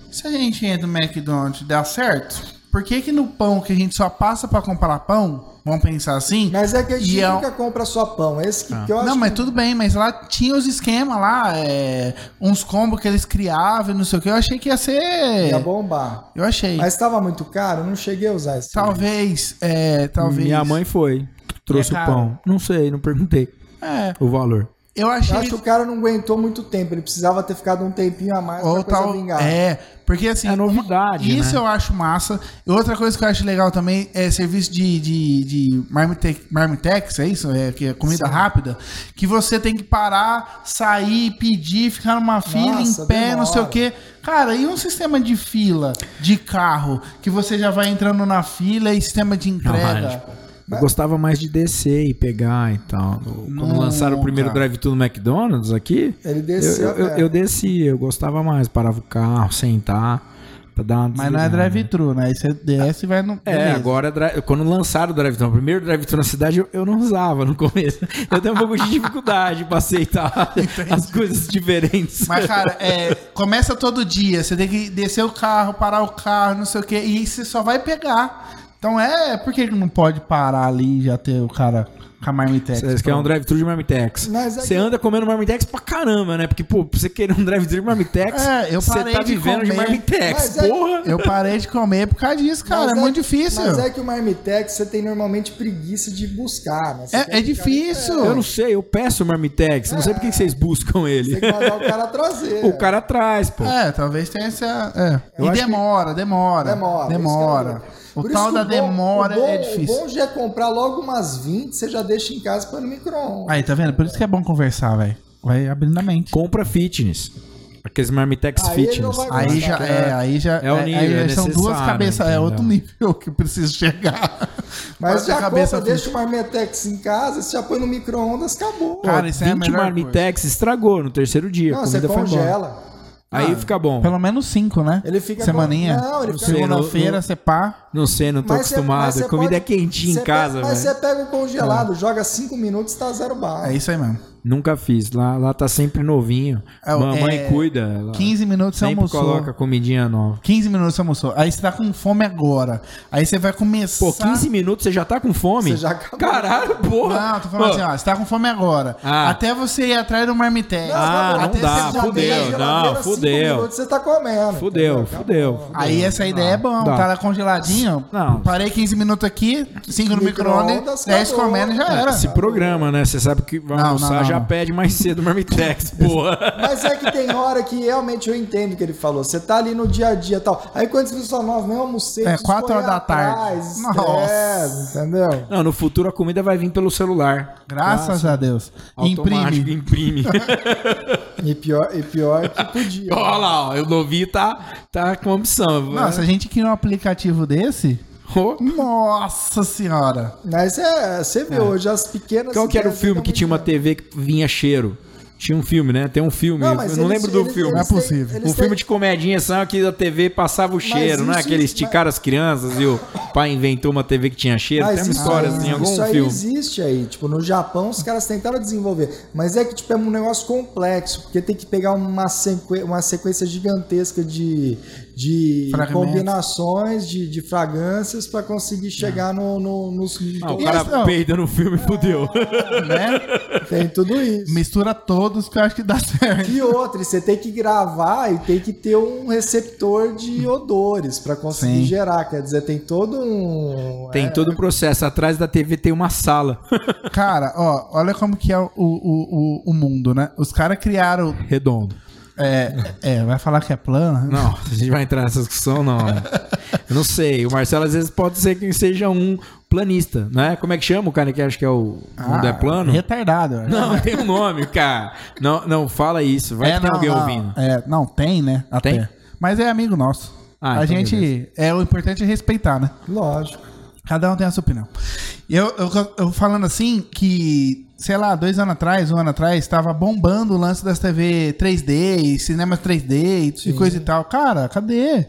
se a gente entra no McDonald's e dá certo, por que que no pão que a gente só passa pra comprar pão, vamos pensar assim? Mas é que a gente é nunca compra só pão. Esse que, que eu acho Não, mas que- tudo bem, mas lá tinha os esquemas lá, é, uns combos que eles criavam e não sei o que, eu achei que ia ser... ia bombar. Eu achei. Mas estava muito caro, não cheguei a usar esse. Talvez, é, talvez... Minha mãe foi, trouxe É o pão. Não sei, não perguntei É, o valor. Eu achei... Eu acho que o cara não aguentou muito tempo, ele precisava ter ficado um tempinho a mais Ou pra tal, vingar. é, porque assim, É novidade, isso né? eu acho massa. E outra coisa que eu acho legal também é serviço de, de, de marmite- marmitex, é isso? É, que é comida rápida. Que você tem que parar, sair, pedir, ficar numa fila Nossa, em pé, não sei o demora. quê. Cara, e um sistema de fila de carro que você já vai entrando na fila e sistema de entrega? Eu gostava mais de descer e pegar e tal. Quando lançaram o primeiro drive-thru no McDonald's aqui, Ele eu, desceu. eu, eu, é. eu descia, eu gostava mais. Parava o carro, sentar, pra dar uma Mas não é drive-thru, né? Aí você desce e vai no. É, beleza. agora, dri- quando lançaram o drive-thru, o primeiro drive-thru na cidade, eu, eu não usava no começo. Eu tenho um pouco de dificuldade pra aceitar as coisas diferentes. Mas, cara, é, começa todo dia. Você tem que descer o carro, parar o carro, não sei o quê. E você só vai pegar. Então é. Por que não pode parar ali e já ter o cara com a marmitex? Você quer um drive-thru de Marmitex. Mas é Você que- anda comendo Marmitex pra caramba, né? Porque, pô, pra você querer um drive-thru de Marmitex, É, eu você tá de vivendo de comer. Marmitex. Mas é- Porra! Eu parei de comer por causa disso, cara. Mas é, muito difícil. Mas é que o Marmitex você tem normalmente preguiça de buscar, né? Você É- é ficar- difícil. Eu não sei, eu peço o Marmitex. Não sei por que vocês buscam Você ele. tem que mandar o cara trazer. O cara traz, pô. É, talvez tenha essa. É. E acho que- demora, demora. Demora. Demora. É O Por isso tal que da bom- demora bom- é difícil. O bom já é comprar logo umas 20, você já deixa em casa para no micro-ondas. Aí, tá vendo? Por isso que é bom conversar, velho. Vai abrindo a mente. Compra fitness. Aqueles Marmitex Aí fitness. Aí já, é, aí já É o é- nível, aí é são duas cabeças, é outro nível que eu preciso chegar. Mas já cabeça compra, deixa o Marmitex em casa, você já põe no micro-ondas, acabou. Cara, isso é a 20 melhor Marmitex estragou no terceiro dia. não, você congela. Aí Ah, fica bom. Pelo menos cinco, né? Ele fica Semaninha. com- Não, ele fica- Segunda-feira, no- você pá. Não sei, não tô Mas acostumado. você Comida pode- é quentinha em casa, pega- Mas você pega o congelado, joga 5 minutos, tá zero bala. É isso aí mesmo. Nunca fiz. Lá, lá tá sempre novinho. É, Mamãe é, cuida. Ela 15 minutos você sempre almoçou. coloca comidinha nova. 15 minutos você almoçou. Aí você tá com fome agora. Aí você vai começar. Pô, 15 minutos você já tá com fome? Você já acabou. Caralho, porra. Não, tô falando Pô, assim, ó. Você tá com fome agora. Ah. Até você ir atrás do marmitex. Ah, não Até dá, você Já fudeu, não, fudeu. minutos Você tá comendo. Fudeu, entendeu? fudeu. Aí essa ideia é bom. Dá. Tá lá congeladinho. Não. Parei 15 minutos aqui, 5 no micro-ondas, Micro-ondas, 10 acabou. comendo e já era. Se programa, né? Você sabe que vai Não, almoçar, não, não, já não. pede mais cedo o Marmitex, porra. Mas é que tem hora que realmente eu entendo o que ele falou. Você tá ali no dia a dia e tal. Aí quando você fala, nove, eu almocei. É, preciso quatro correr horas da tarde. atrás, Nossa. entendeu? Não, no futuro a comida vai vir pelo celular. Graças a Deus. Automático, Imprime. imprime. E pior, e pior que podia. Olha lá, ó, o novinho tá, tá com opção. Não, se a gente cria um aplicativo desse, Ô, nossa senhora. Mas é, você vê hoje as pequenas. Qual que era o filme que tinha uma TV que vinha cheiro? Tinha um filme, né? Tem um filme. Não, eu mas não eles- lembro do eles- filme. Não é possível. O filme de comedinha são que a TV passava o cheiro, não é? isso- Aquele isso- esticar as crianças e o pai inventou uma TV que tinha cheiro. Mas Tem uma isso história assim, algum isso filme. existe aí. Tipo, no Japão os caras tentaram desenvolver. Mas é que tipo, é um negócio complexo, porque tem que pegar uma, sequ... uma sequência gigantesca de, de Fragmentos. combinações, de, de fragrâncias para conseguir chegar no, no, nos. Ah, o cara não? peida no filme e fudeu. né? Tem tudo isso. Mistura todos que eu acho que dá certo. E outra, e você tem que gravar e tem que ter um receptor de odores para conseguir Sim. gerar. Quer dizer, tem todo um. Tem é, todo um processo. Atrás da TV tem uma sala Cara, ó, olha como que é o, o, o, o mundo, né? Os caras criaram. redondo. É, é, vai falar que é plana? Não, a gente vai entrar nessa discussão, não. né? Eu não sei. O Marcelo às vezes pode ser que seja um planista, né? Como é que chama o cara que acha que é o mundo é plano? Retardado. Não, tem um nome, cara. Não, não fala isso. Vai é, que tem não, alguém não. ouvindo. É, não, tem, né? Até. Tem? Mas é amigo nosso. Ah, a então gente. beleza. É o importante é respeitar, né? Lógico. Cada um tem a sua opinião. Eu, eu, eu falando assim que, sei lá, dois anos atrás, um ano atrás, estava bombando o lance das TV 3D e cinemas 3D e, e coisa e tal. Cara, cadê?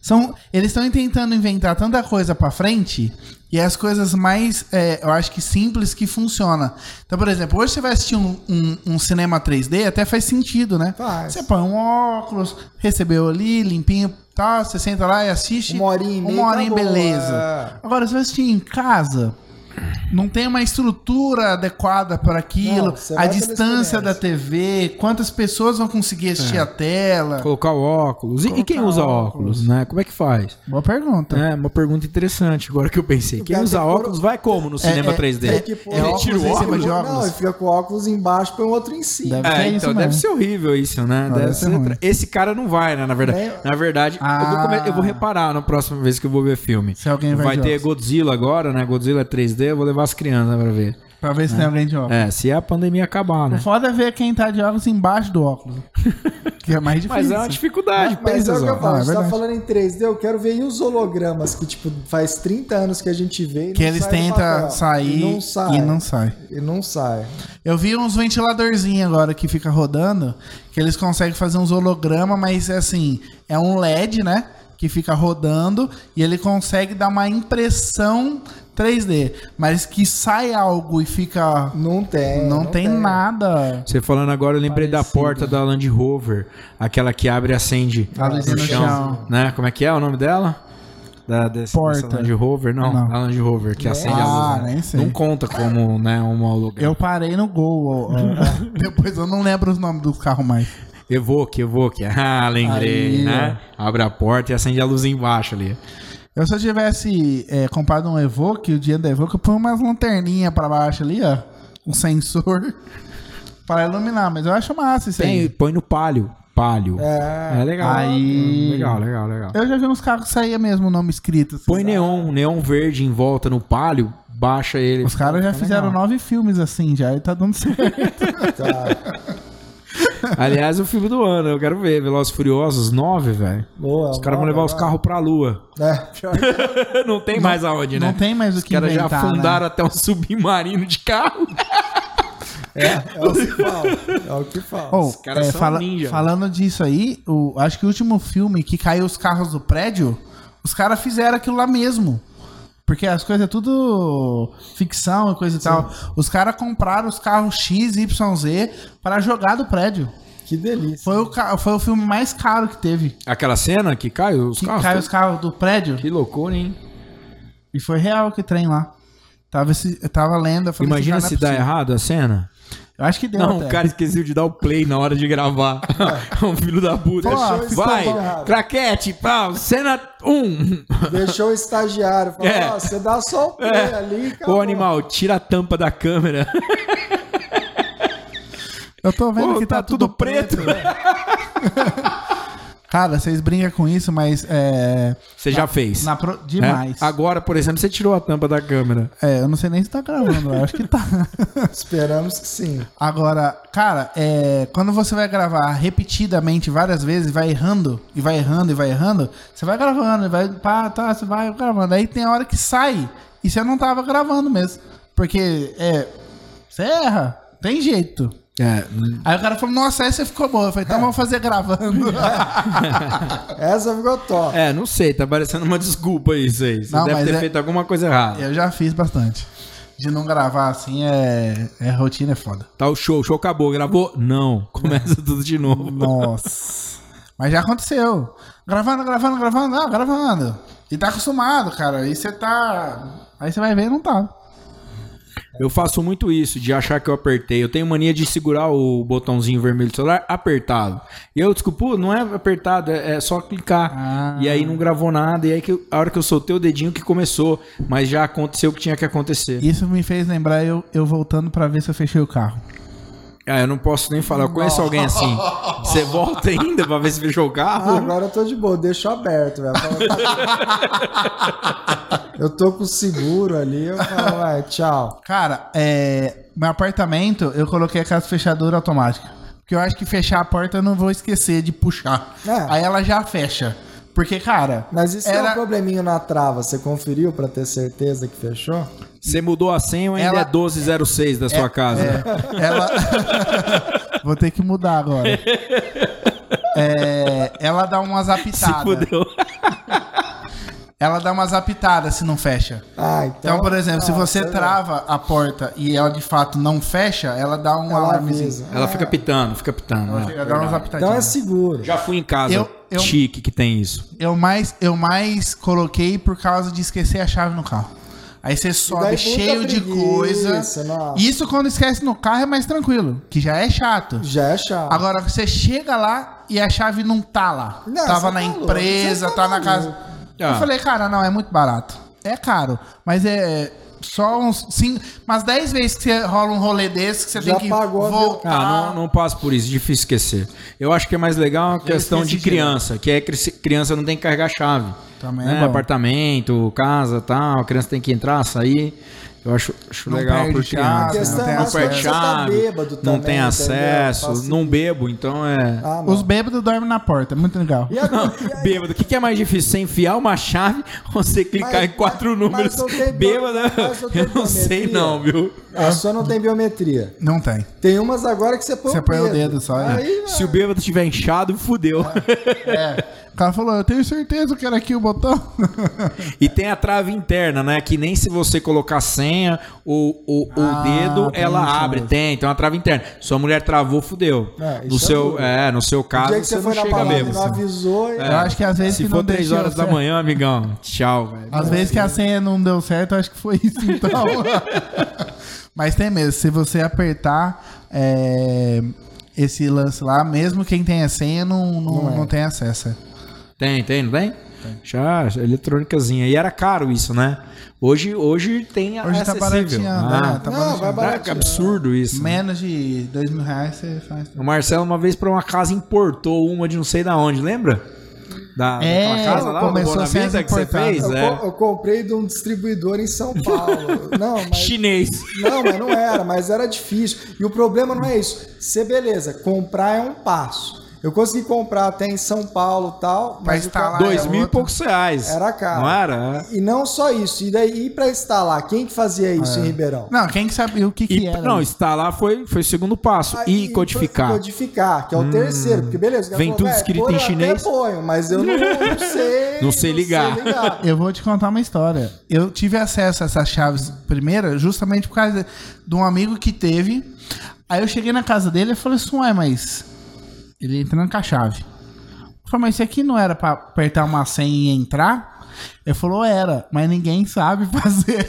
São, eles estão tentando inventar tanta coisa pra frente e as coisas mais, é, eu acho que simples que funciona. Então, por exemplo, hoje você vai assistir um, um, um cinema 3D, até faz sentido, né? Faz. Você põe um óculos, recebeu ali, limpinho, tá? Você senta lá e assiste. Uma e meia, Uma horinha, acabou, beleza. é. Agora, se você assistir em casa, não tem uma estrutura adequada para aquilo, não, a distância da TV, quantas pessoas vão conseguir assistir é. a tela. Colocar o óculos. Colocar e quem usa óculos. óculos, né? Como é que faz? Boa pergunta. É, uma pergunta interessante, agora que eu pensei. Quem usa óculos vai como no é, cinema é, 3D? É, é, tira o óculos? Em cima de óculos? Não, ele fica com óculos embaixo põe o outro em cima. Deve é, então deve ser horrível isso, né? Não, deve deve ser ser esse cara não vai, né? Na verdade, na verdade ah. eu, vou eu, vou ah. reparar na próxima vez que eu vou ver filme. Se alguém vai, vai ter Godzilla agora, né? Godzilla é 3D eu vou levar as crianças né, pra ver. Pra ver se é. tem alguém de óculos. É, se a pandemia acabar, né? O foda é ver quem tá de óculos embaixo do óculos. que é mais difícil. Mas é uma dificuldade. Mas, mas é o que eu falo, ah, é tá falando em 3D, eu quero ver e os hologramas que, tipo, faz 30 anos que a gente vê. que eles tentam sair e não sai. E não sai. E não sai. Eu vi uns ventiladorzinhos agora que fica rodando, que eles conseguem fazer uns hologramas, mas assim, é um LED, né? que fica rodando e ele consegue dar uma impressão 3D. Mas que sai algo e fica. Não tem. não, tem, nada. Você falando agora, eu lembrei da Parecido. porta da Land Rover, aquela que abre e acende A no no chão, chão. né? Como é que é o nome dela? Da, desse, Porta. Land Rover? Não, Não. a Land Rover, que acende Ah, a luz. né? nem sei. Não conta como né, uma holograma. Eu parei no gol. Depois eu não lembro os nomes dos carros mais. Evoque, Evoque. Ah, lembrei, Aí, né? Abre a porta e acende a luz embaixo ali. Eu se eu tivesse é, comprado um Evoque, o dia do Evoque, eu ponho umas lanterninhas pra baixo ali, ó. Um sensor para iluminar, mas eu acho massa isso Tem, aí. põe no palio. Palio. É. É legal. Aí- Hum, Legal, legal, legal. Eu já vi uns carros que saía mesmo o nome escrito. assim. Põe neon, neon verde em volta no palio, baixa ele. Os caras já Fica fizeram legal. nove filmes assim, já e tá dando certo. Tá. Aliás, o filme do ano, eu quero ver. Velozes e Furiosos 9, velho. Os caras vão levar os carros pra lua. É, Não tem mais aonde, né? Não tem mais o Os que caras já inventar, fundaram né? até um submarino de carro. é o que falta. É o que falta. Oh, caras é, são fala- ninja, falando disso aí, o, acho que o último filme que caiu os carros do prédio Os caras fizeram aquilo lá mesmo. Porque as coisas é tudo ficção e coisa e tal. Os caras compraram os carros X, Y, Z para jogar do prédio. Que delícia. Foi o, foi o filme mais caro que teve. Aquela cena que cai os Que carros? caiu os carros do prédio. Que loucura, hein? E foi real que trem lá. Tava, esse, tava lendo. Eu falei, Imagina "Esse se dá é possível." errado a cena. Eu acho que deu. Não, até. o cara esqueceu de dar o play na hora de gravar. um filho da puta. Pô, Vai, craquete, pau, cena 1. Deixou o estagiário. Falou, É. ó, você dá só o play É. ali, acabou. Ô, animal, tira a tampa da câmera. Eu tô vendo Pô, que tá, tá tudo, tudo preto. preto. cara, vocês brincam com isso, mas é. Você já fez. Na pro- É? Demais. Agora, por exemplo, você tirou a tampa da câmera. É, eu não sei nem se tá gravando, eu acho que tá. Esperamos que sim. Agora, cara, é, quando você vai gravar repetidamente várias vezes, vai errando, e vai errando, e vai errando, você vai gravando, e vai, pá, tá, você vai gravando. Aí tem a hora que sai, e você não tava gravando mesmo. Porque, é, você erra, tem jeito. É, Aí o cara falou, nossa, essa ficou boa. Eu falei, então vamos fazer gravando. Essa ficou top. é, não sei, tá parecendo uma desculpa isso aí. Você Não, deve ter é- feito alguma coisa errada. eu já fiz bastante. De não gravar assim, é, é rotina, é foda. Tá o show, o show acabou, gravou? Não, começa tudo de novo. Nossa. Mas já aconteceu. Gravando, gravando, gravando, não, gravando. E tá acostumado, cara. Aí você tá. Aí você vai ver e não tá. Eu faço muito isso, de achar que eu apertei. Eu tenho mania de segurar o botãozinho vermelho do celular apertado. E eu desculpa, pô, não é apertado, é, é só clicar. Ah. E aí não gravou nada. E aí que a hora que eu soltei o dedinho que começou. Mas já aconteceu o que tinha que acontecer. Isso me fez lembrar eu, eu voltando pra ver se eu fechei o carro. Ah, eu não posso nem falar. Eu conheço alguém assim. Você volta ainda pra ver se fechou o Ah, carro? agora eu tô de boa, deixo aberto, velho. Eu tô com o seguro ali, eu falo, vai, tchau. Cara, é, meu apartamento eu coloquei aquela fechadura automática. Porque eu acho que fechar a porta eu não vou esquecer de puxar. É. Aí ela já fecha. Porque, cara. Mas isso é era- um probleminha na trava, você conferiu pra ter certeza que fechou? Você mudou a senha ou ainda Ela- é 1206 da sua casa? É, ela. Vou ter que mudar agora. É, ela dá umas Se apitadas. fudeu. Ela dá umas apitadas se não fecha. Ah, então. Então, por exemplo, se ah, você sei lá. trava a porta e ela de fato não fecha, ela dá um Ela alarmezinho. Ela fica pitando, fica pitando. Ela é, dá umas apitadinhas. Então é seguro. Já fui em casa Eu- eu- chique que tem isso. Eu mais, eu mais coloquei por causa de esquecer a chave no carro. Aí você sobe cheio de coisa. nossa. Isso quando esquece no carro é mais tranquilo, que já é chato. Já é chato. Agora você chega lá e a chave não tá lá. Não, Tava na tá louco, empresa, tá tá na casa. Ah. Eu falei, cara, não, é muito barato. É caro, mas é só uns cinco, umas 10 vezes que você rola um rolê desse que você Já tem que voltar. Ah, não, não passo por isso, difícil esquecer. Eu acho que é mais legal a questão de criança, que é cri- criança não tem que carregar chave. Também né? é. Apartamento, casa tal, a criança tem que entrar, sair. Eu acho, acho Não legal perde por chave, A criança. questão não tem é tá chave, bêbado não também, tem entendeu? acesso, não bebo, então é. Ah, não. Os bêbados dormem na porta, é muito legal. E agora, e aí? Bêbado, o que, que é mais difícil? Você enfiar uma chave ou você clicar Mas- em quatro mas- números? mas não tem- Bêbado, mas não tem eu não sei não, viu? A sua não tem biometria. Não tem. Tem umas agora que você põe Você o põe o dedo. dedo só, é. Aí, Se o bêbado tiver inchado, fudeu. É. O cara falou, eu tenho certeza que era aqui o botão. E tem a trave interna, né? Que nem se você colocar senha, o, o, o Ah, dedo, ela abre. mesmo. Tem, tem uma trave interna. Sua mulher travou, fudeu. É, no, é seu, é, no seu o caso, dia que você, você, foi não chega e bêbado. não avisou. e- Eu acho que às vezes Se que for não 3 deixou horas da certo. manhã, amigão, tchau, velho. Às vezes que a senha não deu certo, eu acho que foi isso então. Mas tem mesmo, se você apertar é, esse lance lá, mesmo quem tem a senha não, não, Não é. não tem acesso. Tem, tem, não tem? Já, eletrônicazinha. E era caro isso, né? Hoje, hoje tem Hoje tá acessível. barateando, Ah, né? Tá Não, vai que absurdo isso. né? Menos de dois mil reais você faz. O Marcelo uma vez pra uma casa importou uma de não sei da onde, lembra? Da, É, daquela casa lá, começou do a ser que você fez? Eu, É. eu comprei de um distribuidor em São Paulo. Não, mas, Chinês. não, mas não era, mas era difícil. E o problema não é isso. Você, beleza, comprar é um passo. Eu consegui comprar até em São Paulo e tal, mas instalar cara- é Dois mil e poucos reais. era caro. Não era? E não só isso, e daí para instalar, quem que fazia isso em Ribeirão? Não, quem que sabia o que, que E, era? não, instalar foi, foi o segundo passo. Aí, e codificar. Hum. Codificar, que é o terceiro. Porque beleza, Vem falou, tudo "Véi, escrito em eu chinês?" Até ponho, mas eu não, não sei. Não sei ligar. Eu vou te contar uma história. Eu tive acesso a essas chaves primeira justamente por causa de um amigo que teve. Aí eu cheguei na casa dele e falei assim, ué, mas... Ele entrando com a chave. Eu falei, mas isso aqui não era pra apertar uma senha e entrar? Ele falou, era, mas ninguém sabe fazer.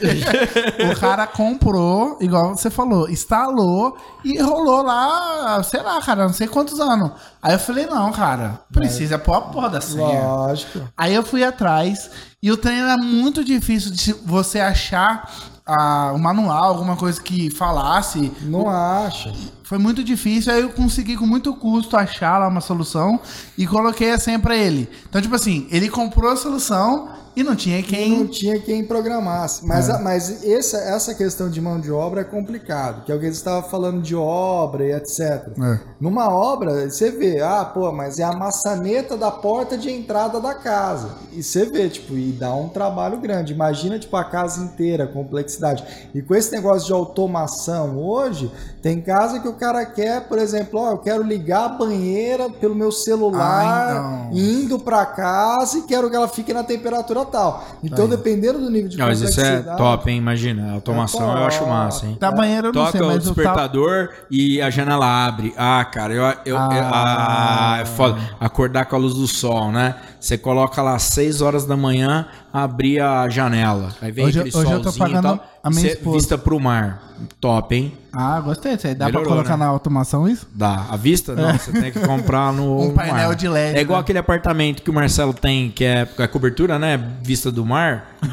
o cara comprou, igual você falou, instalou e rolou lá, sei lá, cara, não sei quantos anos. Aí eu falei, não, cara, precisa pôr a porra da senha. Lógico. Aí eu fui atrás e o treino era muito difícil de você achar ah, o manual, alguma coisa que falasse. Não acha. Foi muito difícil, aí eu consegui com muito custo achar lá uma solução e coloquei a senha pra ele. Então, tipo assim, ele comprou a solução e não tinha E não quem. tinha quem programasse. Mas, a- mas essa, essa questão de mão de obra é complicado. Que alguém estava falando de obra e etc. É. Numa obra, você vê, ah, pô, mas é a maçaneta da porta de entrada da casa. E você vê, tipo, e dá um trabalho grande. Imagina, tipo, a casa inteira, a complexidade. E com esse negócio de automação hoje, tem casa que o cara quer, por exemplo, ó, eu quero ligar a banheira pelo meu celular, então. indo pra casa e quero que ela fique na temperatura tal. Então, dependendo do nível de Não, mas isso é top, hein? Imagina. A automação É eu acho massa, hein? Da banheira eu não Toca sei, o mas o tal. despertador e a janela abre. Ah, cara, eu, eu, eu- Ah. ah, é foda. Acordar com a luz do sol, né? Você coloca lá às 6 horas da manhã, abrir a janela. Aí vem Hoje aquele hoje eu tô solzinho e pagando tal. a minha Cê esposa. Vista pro mar. Top, hein? Ah, gostei disso aí. Dá Melhorou, pra colocar né? na automação isso? Dá. A vista? Não, você tem que comprar no. Um painel mar. de LED, É igual né? aquele apartamento que o Marcelo tem, que é a cobertura, né? Vista do mar.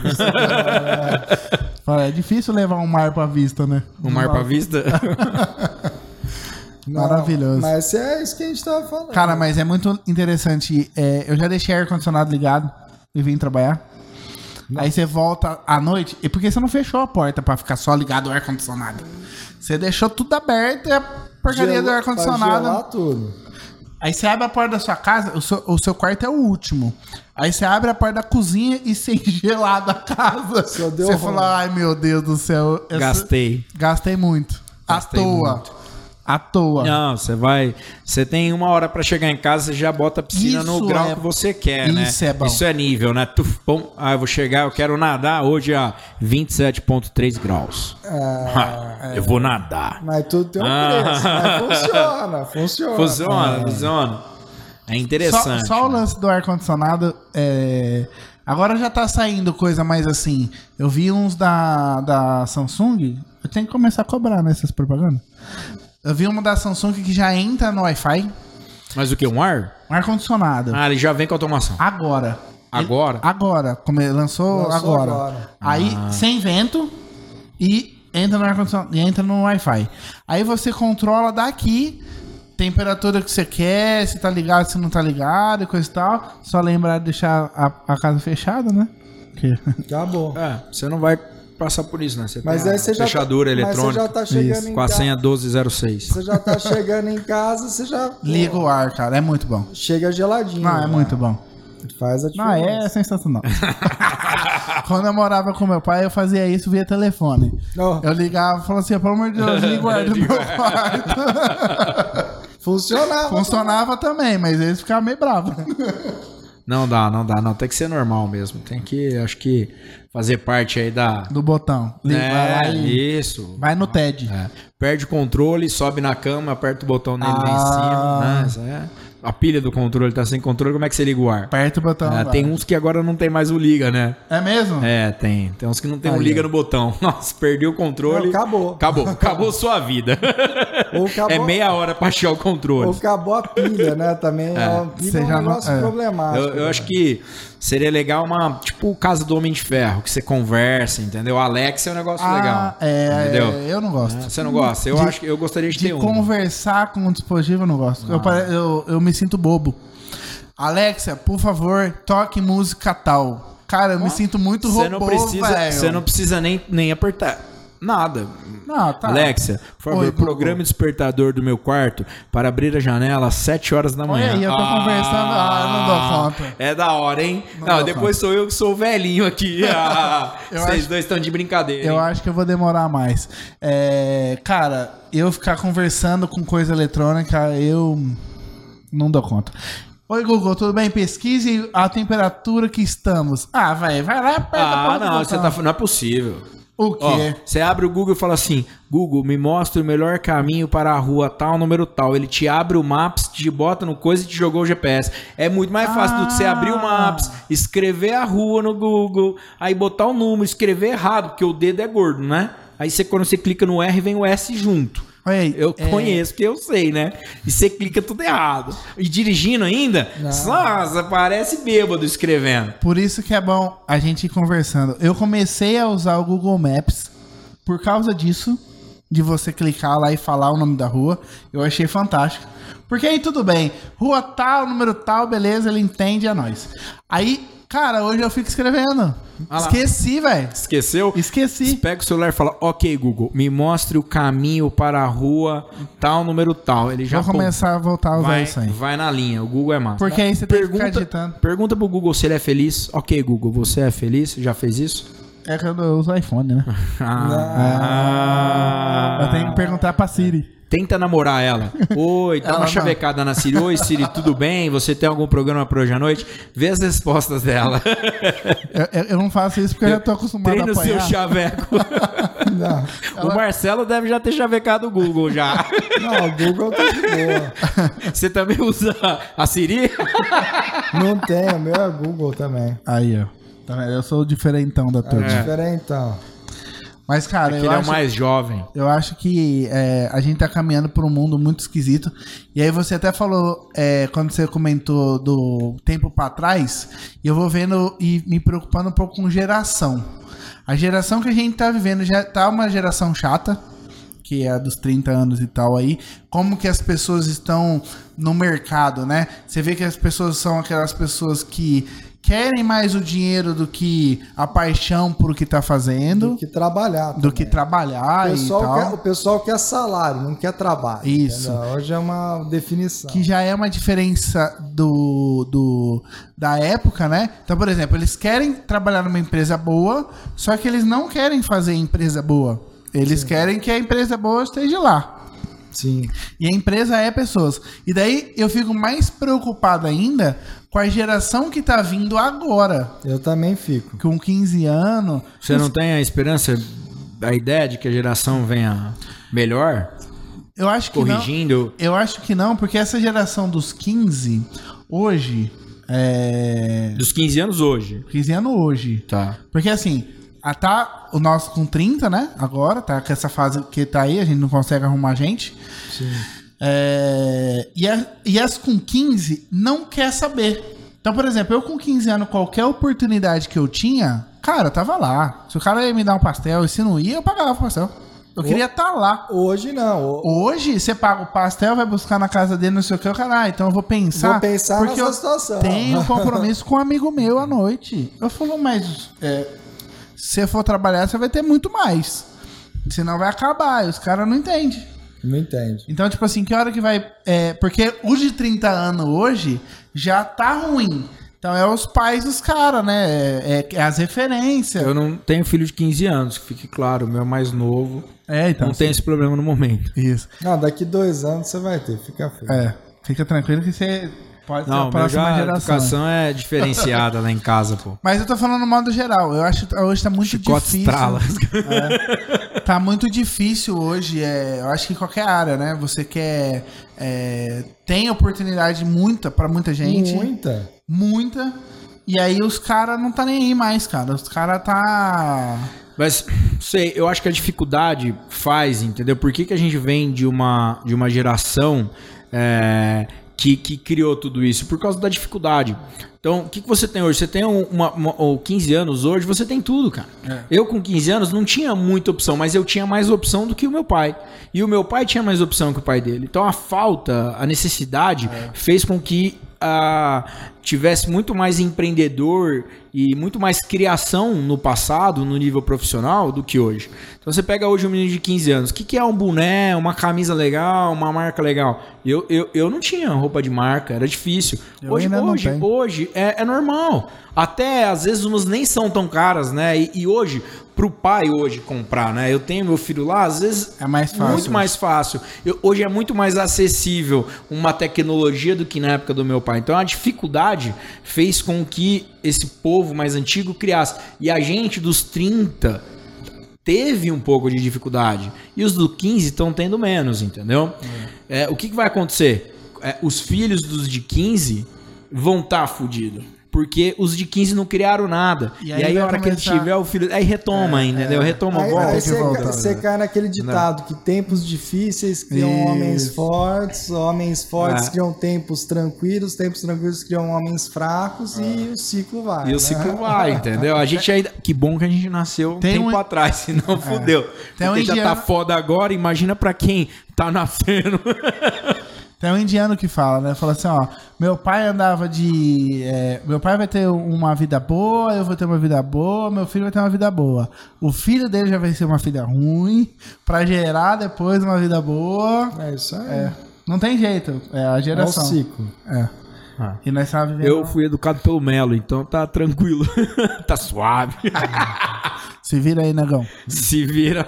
É difícil levar um mar pra vista, né? O mar pra vista. Não, Maravilhoso. Mas é isso que a gente tava falando. Cara, mas é muito interessante. é, eu já deixei ar-condicionado ligado e vim trabalhar. Aí você volta à noite. E porque você não fechou a porta pra ficar só ligado o ar-condicionado? Você deixou tudo aberto e a porcaria Gelo- do ar-condicionado. tudo. Aí você abre a porta da sua casa, o seu, o seu quarto é o último. Aí você abre a porta da cozinha e sem gelado a casa. Só deu você ruim. fala, ai meu Deus do céu. essa- Gastei. Gastei muito. Gastei à toa. muito. À toa. Não, você vai. Você tem uma hora pra chegar em casa, você já bota a piscina no Isso grau é- que você quer, né? isso é bom. Isso é nível, né? Tuf, pum, ah, eu vou chegar, eu quero nadar hoje a 27,3 graus. Ha, eu vou nadar. Mas tudo tem um Ah. preço. Mas funciona, funciona. Funciona, funciona. É Só, interessante. só o lance do ar-condicionado. é, Agora já tá saindo coisa mais assim. Eu vi uns da, da Samsung. Eu tenho que começar a cobrar nessas propagandas. Eu vi uma da Samsung que já entra no Wi-Fi. Mas o que? Um ar? Um ar-condicionado. Ah, ele já vem com automação. Agora. Agora? Ele- agora. Como ele lançou, Lançou agora. agora. Aí, Ah. sem vento. E entra no ar-condicionado. E entra no Wi-Fi. Aí você controla daqui. Temperatura que você quer, se tá ligado, se não tá ligado e coisa e tal. Só lembrar de deixar a, a casa fechada, né? Que- Acabou. É, você não vai passar por isso, né? Você Mas tem aí a você já, fechadura tá, mas eletrônica você já tá chegando com a casa. senha 1206. Você já tá chegando em casa, você já Liga o ar, cara. É muito bom. chega geladinho. Não, é né? muito bom. Faz a Não, diferença. é sensacional. Quando eu morava com meu pai, eu fazia isso via telefone. Não, Eu ligava e falava assim, pelo amor de Deus, liga o ar do meu quarto. Funcionava. Funcionava também, mas eles ficavam meio bravos. Não dá, não dá, não. Tem que ser normal mesmo. Tem que, acho que, fazer parte aí da. Do botão. Liga, vai lá e isso. vai no TED. É. Perde o controle, sobe na cama, aperta o botão nele lá em Ah. cima. Né? A pilha do controle tá sem controle, como é que você liga o ar? Aperta o botão. É, tem uns que agora não tem mais o liga, né? É mesmo? É, tem. Tem uns que não tem o Aí, liga no botão. Nossa, perdeu o controle. Não, acabou. Acabou. Acabou sua vida. Ou acabou, É meia hora pra achar o controle. ou acabou a pilha, né? Também é, uma pilha Você é um já não- negócio é. problemático. Eu, eu né? acho que seria legal uma, tipo, casa do Homem de Ferro, que você conversa, entendeu? Alexa é um negócio Ah, legal. é, entendeu? eu não gosto. Você não gosta? Eu De- acho que eu gostaria de, De ter um. conversar com o dispositivo, eu não gosto. Eu, pare- eu, eu me sinto bobo. Alexa, por favor, toque música tal. Cara, eu me sinto muito robô, Você não precisa, você não precisa nem, nem apertar. Nada. Não, tá. Alexa, por favor, Oi, o despertador do meu quarto para abrir a janela às 7 horas da manhã. Olha eu tô conversando. Ah, não dou conta. É da hora, hein? Não Não, depois sou eu que sou o velhinho aqui. Ah, vocês acho- dois estão de brincadeira. Eu hein? acho que eu vou demorar mais. É, cara, eu ficar conversando com coisa eletrônica, eu não dou conta. Oi, Google, tudo bem? Pesquise a temperatura que estamos. Ah, vai, vai lá e aperta a Ah, não, você tá, não é possível. O Ó, quê? você abre o Google e fala assim: Google, me mostra o melhor caminho para a rua tal, número tal. Ele te abre o Maps, te bota no coisa e te jogou o GPS. É muito mais fácil do que você abrir o Ah. Maps, escrever a rua no Google, aí botar o número, escrever errado, porque o dedo é gordo, né? Aí você, quando você clica no R, vem o S junto. Olha aí, Eu é, conheço, porque eu sei, né? E você clica tudo errado. E dirigindo ainda, nossa, parece bêbado escrevendo. Por isso que é bom a gente ir conversando. Eu comecei a usar o Google Maps por causa disso, de você clicar lá e falar o nome da rua. Eu achei fantástico. Porque aí tudo bem, rua tal, número tal, beleza, ele entende, é nóis. Aí, cara, hoje eu fico escrevendo. Ah. Esqueci, velho. Esqueceu? Você Esqueci. pega o celular e fala, ok, Google, me mostre o caminho para a rua tal, número tal. Ele já Vou começar a voltar a usar vai, isso aí. vai na linha. O Google é massa. Porque aí você tem que pergunta, ficar digitando. pergunta pro Google se ele é feliz. Ok, Google, você é feliz? Já fez isso? É que eu uso iPhone, né? Ah. Eu tenho que perguntar pra Siri. Tenta namorar ela. Oi, dá Ela uma não. chavecada na Siri. Oi, Siri, tudo bem? Você tem algum programa para hoje à noite? Vê as respostas dela. Eu, eu- eu não faço isso porque eu já tô acostumado Treina a o seu apanhar. chaveco. Não, O Marcelo deve já ter chavecado o Google já. não, o Google tá de boa. Você também usa a Siri? Não tem, o meu é Google também. Aí, ó. Tá? Eu sou o diferentão da turma. É. Diferentão. Mas, cara, Porque eu ele é o acho, mais jovem. eu acho que é, a gente tá caminhando por um mundo muito esquisito. E aí você até falou, é, quando você comentou do tempo pra trás, e eu vou vendo e me preocupando um pouco com geração. A geração que a gente tá vivendo já tá uma geração chata, que é a dos 30 anos e tal aí. Como que as pessoas estão no mercado, né? Você vê que as pessoas são aquelas pessoas que querem mais o dinheiro do que a paixão por o que tá fazendo Do que trabalhar. do que também. trabalhar o e pessoal, tal. quer, o pessoal quer salário, não quer trabalho. Isso. entendeu? Hoje é uma definição. Que já é uma diferença do, do da época, né? Então, por exemplo, eles querem trabalhar numa empresa boa, só que eles não querem fazer empresa boa. Eles querem que a empresa boa esteja lá. Sim. E a empresa é pessoas. E daí eu fico mais preocupado ainda com a geração que tá vindo agora. Eu também fico. Com 15 anos. Você não tem a esperança, a ideia de que a geração venha melhor, Eu acho que não. corrigindo? Eu acho que não, porque essa geração dos 15, hoje, é... Dos 15 anos hoje. 15 anos hoje. Tá. Porque assim, a tá o nosso com 30, né? Agora, tá com essa fase que tá aí, a gente não consegue arrumar gente. Sim. É, e, a- e as com 15 não quer saber. Então, por exemplo, eu com 15 anos, qualquer oportunidade que eu tinha, cara, eu tava lá. Se o cara ia me dar um pastel e se não ia, eu pagava o pastel. Eu queria estar lá. Hoje não. O- Hoje, você paga o pastel, vai buscar na casa dele, não sei o que, o cara, ah, então eu vou pensar. Vou pensar porque nessa eu situação. tenho um compromisso com um amigo meu à noite. Eu falo, mas é, se você for trabalhar, você vai ter muito mais. Senão vai acabar. E os caras não entendem. Não entende. Então, tipo assim, que hora que vai. É, porque os de 30 anos hoje já tá ruim. Então é os pais dos caras, né? É, é as referências. Eu não tenho filho de 15 anos, que fique claro, o meu é mais novo. É, então. não tem esse problema no momento. Isso. Não, daqui dois anos você vai ter. Fica feio. É. Fica tranquilo que você pode ser Não, a já, a geração. educação é diferenciada lá em casa, pô. Mas eu tô falando no modo geral. Eu acho que hoje tá muito Chicote difícil. estrala. Tá muito difícil hoje. É, eu acho que em qualquer área, né? Você quer. é, tem oportunidade muita pra muita gente. Muita. Muita. E aí os caras não tá nem aí mais, cara. Os caras tá. Mas, sei, eu acho que a dificuldade faz, entendeu? Por que, que a gente vem de uma, de uma geração é, que, que criou tudo isso? Por causa da dificuldade. Então, o que, que você tem hoje? Você tem um- uma, uma, ou 15 anos hoje, você tem tudo, cara. Eu, com 15 anos, não tinha muita opção, mas eu tinha mais opção do que o meu pai. E o meu pai tinha mais opção que o pai dele. Então, a falta, a necessidade, fez com que ah, tivesse muito mais empreendedor e muito mais criação no passado, no nível profissional, do que hoje. Então você pega hoje um menino de 15 anos, o que, que é um boné, uma camisa legal, uma marca legal? Eu, eu, eu não tinha roupa de marca, era difícil. Eu hoje, hoje, hoje é, é normal. Até às vezes umas nem são tão caras, né? E, e hoje, pro pai hoje comprar, né? Eu tenho meu filho lá, às vezes É mais fácil. muito mais fácil. Eu- hoje é muito mais acessível uma tecnologia do que na época do meu pai. Então a dificuldade fez com que esse povo mais antigo criasse. E a gente dos 30 teve um pouco de dificuldade. E os do 15 estão tendo menos, entendeu? É, o que, que vai acontecer? É, os filhos dos de 15 vão estar fudidos. Porque os de 15 não criaram nada. E E aí aí, vai a hora que ele começar- tiver o filho. Aí retoma, entendeu? Retoma, Aí, volta. aí que você, voltar, você né? cai naquele ditado que tempos difíceis criam Isso. homens fortes, homens fortes É. criam tempos tranquilos, tempos tranquilos criam homens fracos e o ciclo vai. E né? o ciclo vai, entendeu? A gente ainda. Que bom que a gente nasceu um Tem tempo um- atrás, senão fudeu. Tem um Porque já tá indiano- foda agora, imagina pra quem tá nascendo. Tem um indiano que fala, né? Fala assim, ó, meu pai andava de. é, meu pai vai ter uma vida boa, eu vou ter uma vida boa, meu filho vai ter uma vida boa. O filho dele já vai ser uma filha ruim, pra gerar depois uma vida boa. É isso aí. É, não tem jeito, é a É o geração. ciclo. É. Ah. E nós vivendo. Eu fui educado pelo Melo, então tá tranquilo. tá suave. Se vira aí, negão. Se vira.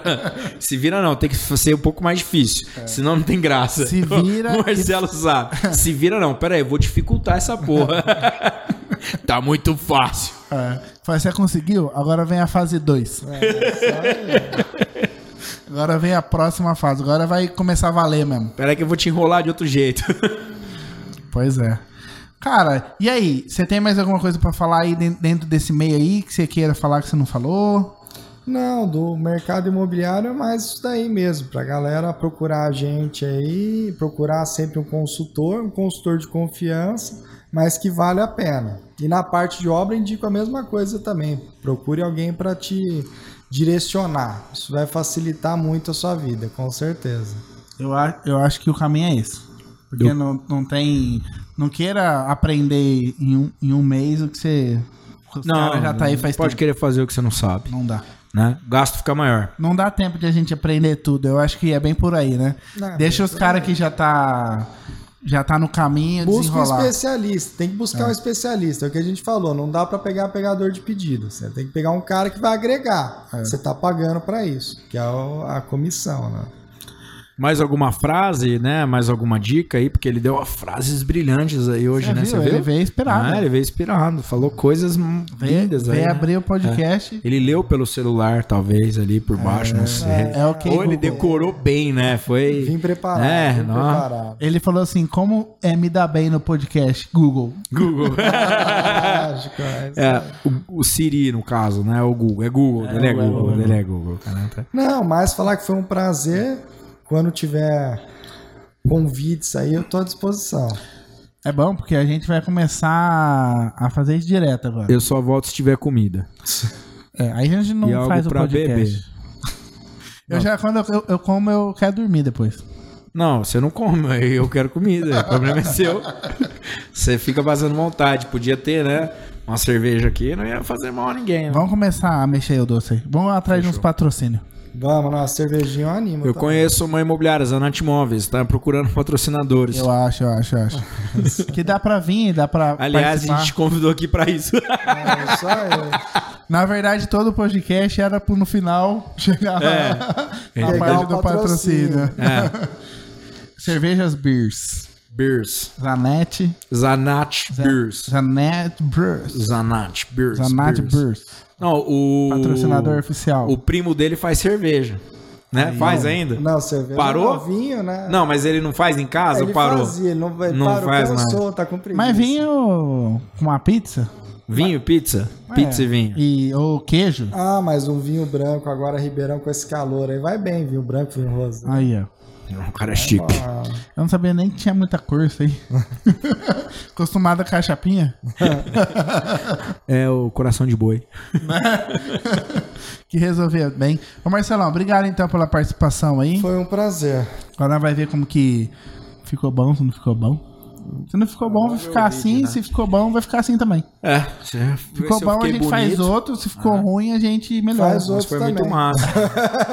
Se vira não, tem que ser um pouco mais difícil. Senão não tem graça. Se vira O Marcelo sabe. Se vira não, pera aí, eu vou dificultar essa porra. tá muito fácil. É. Você conseguiu? Agora vem a fase 2. Agora vem a próxima fase. Agora vai começar a valer mesmo. Pera aí que eu vou te enrolar de outro jeito. Pois é. Cara, e aí? Você tem mais alguma coisa pra falar aí den- dentro desse meio aí que você queira falar que você não falou? Não, do mercado imobiliário é mais isso daí mesmo, pra galera procurar a gente aí, procurar sempre um consultor, um consultor de confiança, mas que vale a pena. E na parte de obra indico a mesma coisa também. Procure alguém para te direcionar. Isso vai facilitar muito a sua vida, com certeza. Eu, a- eu acho que o caminho é esse. Porque Eu- não, não tem. Não queira aprender em um, em um mês o que você. Os caras já tá aí faz pode tempo. querer fazer o que você não sabe, Não dá. Né? O gasto fica maior. Não dá tempo de a gente aprender tudo. Eu acho que é bem por aí, né? Não, Deixa os caras que já tá. Já tá no caminho Busca um desenrolar. especialista, tem que buscar um especialista, é o que a gente falou, não dá para pegar pegador de pedido, você tem que pegar um cara que vai agregar, você tá pagando para isso, que é a comissão, né? Mais alguma frase, né? Mais alguma dica aí? Porque ele deu frases brilhantes aí hoje, Você né? viu? Você viu? Ele veio inspirado. Ah, ele veio inspirado. Falou coisas lindas aí. veio né? abrir o podcast. Ele leu pelo celular, talvez, ali por baixo, não sei. É ok, Ou ele Google. decorou bem, né? Foi. Vim preparado, É, vim não. preparado. Ele falou assim: como é me dar bem no podcast? Google. Google. É É, o, o Siri, no caso, né? O Google. É Google, ele é Google, ele é Google, cara. Tá- Não, mas falar que foi um prazer. Quando tiver convites aí, eu tô à disposição. É bom, porque a gente vai começar a fazer isso direto agora. Eu só volto se tiver comida. É, aí a gente não E faz o podcast. beber. Eu já, quando eu, eu, como, eu quero dormir depois. Não, você não come, eu quero comida. O problema é seu. Você fica passando vontade. Podia ter, né? Uma cerveja aqui, não ia fazer mal a ninguém. né? Vamos começar a mexer o doce aí. Vamos atrás de uns patrocínios. Vamos, nossa, cervejinha eu animo. Eu também. conheço uma imobiliária, Zanat Imóveis, tá procurando patrocinadores. Eu acho, eu acho, eu acho. que dá pra vir, dá pra Aliás, a participar. gente te convidou aqui pra isso. É, só eu. Na verdade, todo o podcast era pro no final chegar É. a Pegar parte do patrocínio. patrocínio. É. Cervejas Beers. Beers. Zanete. Zanat Beers. Zanete Beers. Zanat Beers. Zanete Beers. Não, o. Patrocinador oficial. O primo dele faz cerveja. Né? faz ainda? Não, cerveja Parou? é novinho, né? Não, mas ele não faz em casa ele ou parou? fazia, ele não, ele Não parou, faz mais. cansou, tá com preguiça. Mas vinho com uma pizza? Vinho, pizza? Pizza É. e vinho. E, ou queijo? Ah, mas um vinho branco agora, Ribeirão, com esse calor aí, vai bem, vinho branco, vinho rosa. Aí, ó. O cara é chique. Eu não sabia nem que tinha muita cor isso aí. Acostumado com a chapinha. É o coração de boi. que resolveu bem. Ô Marcelão, obrigado então pela participação aí. foi um prazer. Agora vai ver como que ficou bom, se não ficou bom. Se não ficou bom, vai ficar assim. Se ficou bom, vai ficar assim também. É, se, Ficou se bom, a gente faz bonito, outro. Se ficou ruim, a gente melhora. Faz Mas outro. foi também. muito massa.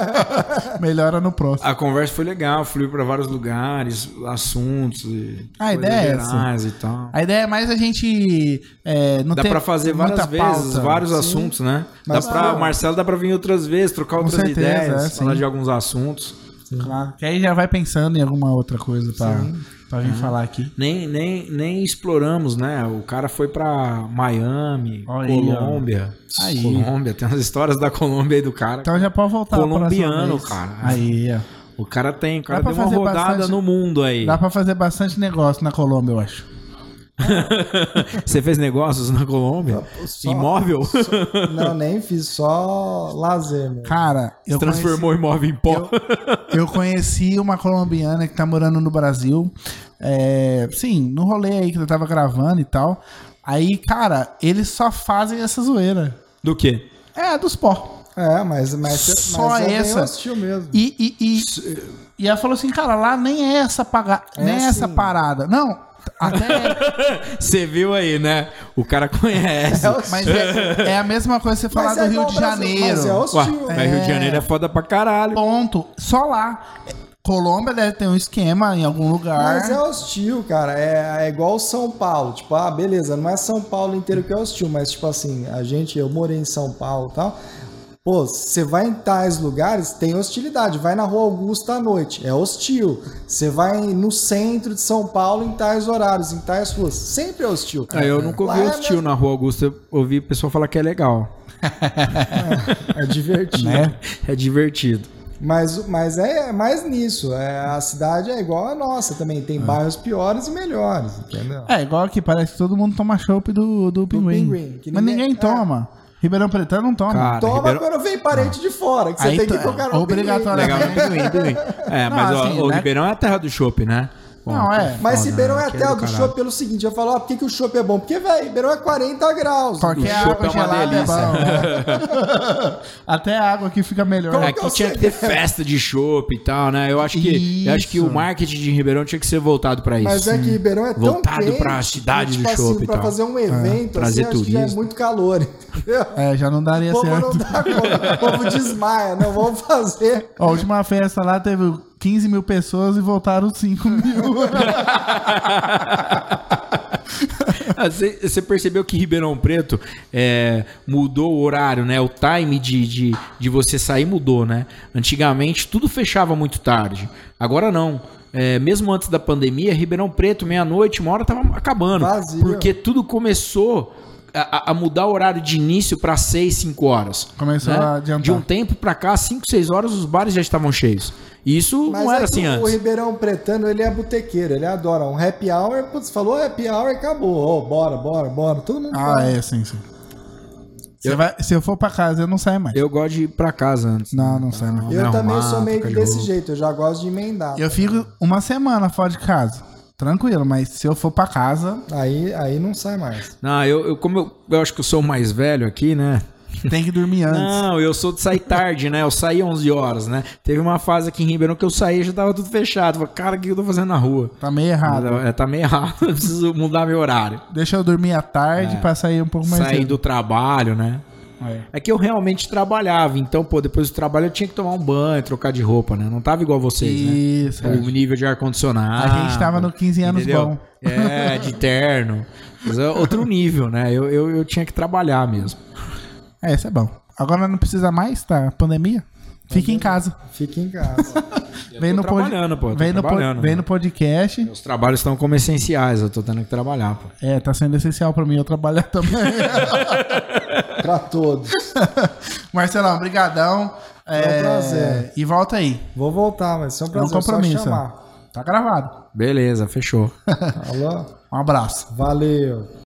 Melhora no próximo. A conversa foi legal, fluiu pra vários lugares, assuntos e A ideia é essa. gerais e tal. A ideia é mais a gente é, não Dá pra fazer várias vezes, pauta. vários assuntos, né? Mas dá pra, o Marcelo dá pra vir outras vezes, trocar outras certeza, ideias, é, falar sim. de alguns assuntos. Claro. Que aí já vai pensando em alguma outra coisa pra, pra vir falar aqui. Nem, nem, nem exploramos, né? O cara foi pra Miami, Olha. Colômbia. Aí. Colômbia, tem umas histórias da Colômbia aí do cara. Então já pode voltar. Colombiano, cara. Aí, ó. O cara tem, o cara Dá deu uma fazer rodada bastante- no mundo aí. Dá pra fazer bastante negócio na Colômbia, eu acho. Você fez negócios na Colômbia? Só- Imóvel? Não, nem fiz, só lazer, meu. Cara, eu Transformou o imóvel em pó. Eu conheci uma colombiana que tá morando no Brasil. É, sim, no rolê aí que eu tava gravando e tal. Aí, cara, eles só fazem essa zoeira. Do quê? É, dos pó. É, mas, mas, Só mas é bem essa. mesmo. E, e, e, e ela falou assim, cara, lá nem é essa, paga... É nem é essa assim. parada. Não, até. Você viu aí, né? O cara conhece. É mas é, é a mesma coisa que você falar Mas do é Rio de o Brasil, Janeiro. Mas é Ué, hostil. mas Rio de Janeiro é foda pra caralho. Ponto. Só lá. Colômbia deve ter um esquema em algum lugar. Mas é hostil, cara. É, é igual São Paulo. Tipo, ah, beleza, não é São Paulo inteiro que é hostil, mas, tipo assim, a gente, eu morei em São Paulo e tal. Pô, você vai em tais lugares, tem hostilidade. Vai na Rua Augusta à noite, é hostil. Você vai no centro de São Paulo em tais horários, em tais ruas. Sempre é hostil, cara. Ah, eu nunca ouvi Lá é hostil na Rua Augusta. Eu ouvi o pessoal falar que é legal. É divertido. Né? É divertido. Mas, mas é mais nisso. É, a cidade é igual a nossa também. Tem bairros piores e melhores, entendeu? É, igual aqui, parece que todo mundo toma chopp do, do pinguim. pinguim, que Mas ninguém- ninguém toma. Ribeirão Pretano não toma. Cara, Toma Ribeirão- quando vem parente de fora, que você Aí tem que tu- tocar no obrigatoriamente. pinguim. Legal, pinguim, pinguim. É, Não, mas ó, assim, o né? Ribeirão é a terra do chopp, né? Não, é. Mas Foda, Ribeirão né? é a Que terra do chopp pelo seguinte, eu falo, ó, por que, que o chopp é bom? Porque, velho, Ribeirão é 40 graus. O chopp água é uma gelada é delícia. bom. né? Até a água aqui fica melhor. Como É, que aqui eu tinha sei? que ter festa de chopp e tal, né? Eu acho que, eu acho que o marketing de Ribeirão tinha que ser voltado pra isso. Mas é que Ribeirão é tão Voltado quente, pra cidade que, do tipo chopp assim, e pra tal. fazer um evento, trazer assim, acho que já é muito calor, entendeu? É, já não daria O povo certo. não dá conta, o povo desmaia, não vamos fazer. A última festa lá teve 15 mil pessoas e voltaram 5 mil. Ah, Você você percebeu que Ribeirão Preto é, mudou o horário, né? O time de, de, de você sair mudou, né? Antigamente tudo fechava muito tarde. Agora não. É, mesmo antes da pandemia, Ribeirão Preto, meia-noite, uma hora tava acabando. Vazio. Porque tudo começou a, a mudar o horário de início para 6, 5 horas. Começou né? a adiantar. De um tempo para cá, 5, 6 horas, os bares já estavam cheios. E isso Mas não é era que assim o antes. Ribeirão Pretano, ele é botequeiro, ele adora um happy hour, putz, falou happy hour, acabou. Ó, bora, bora, bora. Todo mundo ah, vai. é, sim, sim. Você vai- se eu for pra casa, eu não saio mais. Eu gosto de ir pra casa antes. Não, não sai, não. Me Eu também arrumar, sou meio de desse roupa. jeito, eu já gosto de emendar. Eu fico uma semana fora de casa. Tranquilo, mas se eu for pra casa, Aí, aí não sai mais. Não, eu, eu- como eu, eu acho que eu sou o mais velho aqui, né? Tem que dormir antes. Não, eu sou de sair tarde, né? Eu saí 11 horas, né? Teve uma fase aqui em Ribeirão que eu saí e já tava tudo fechado. Falei, cara, o que eu tô fazendo na rua? Tá meio errado. É, tá meio errado, eu preciso mudar meu horário. Deixa eu dormir à tarde pra sair um pouco mais Sair cedo. do trabalho, né? É. É que eu realmente trabalhava, então, pô, depois do trabalho eu tinha que tomar um banho, trocar de roupa, né? Não tava igual vocês, né? Isso. O nível de ar-condicionado. A gente tava no 15 anos entendeu? bom. É, de terno. Mas é outro nível, né? Eu, eu, eu tinha que trabalhar mesmo. É, isso é bom. Agora não precisa mais, tá? Pandemia? Fica em casa. Fica em casa. Vem tô no, pod... trabalhando, pô, tô vem, no pod- trabalhando, vem né? no podcast. Os trabalhos estão como essenciais, eu tô tendo que trabalhar, pô. É, tá sendo essencial pra mim eu trabalhar também. pra todos. Marcelão, brigadão. É, um prazer. E volta aí. Vou voltar, mas isso é um É um prazer. só compromisso. chamar. Tá gravado. Beleza, fechou. Alô? Um abraço. Valeu.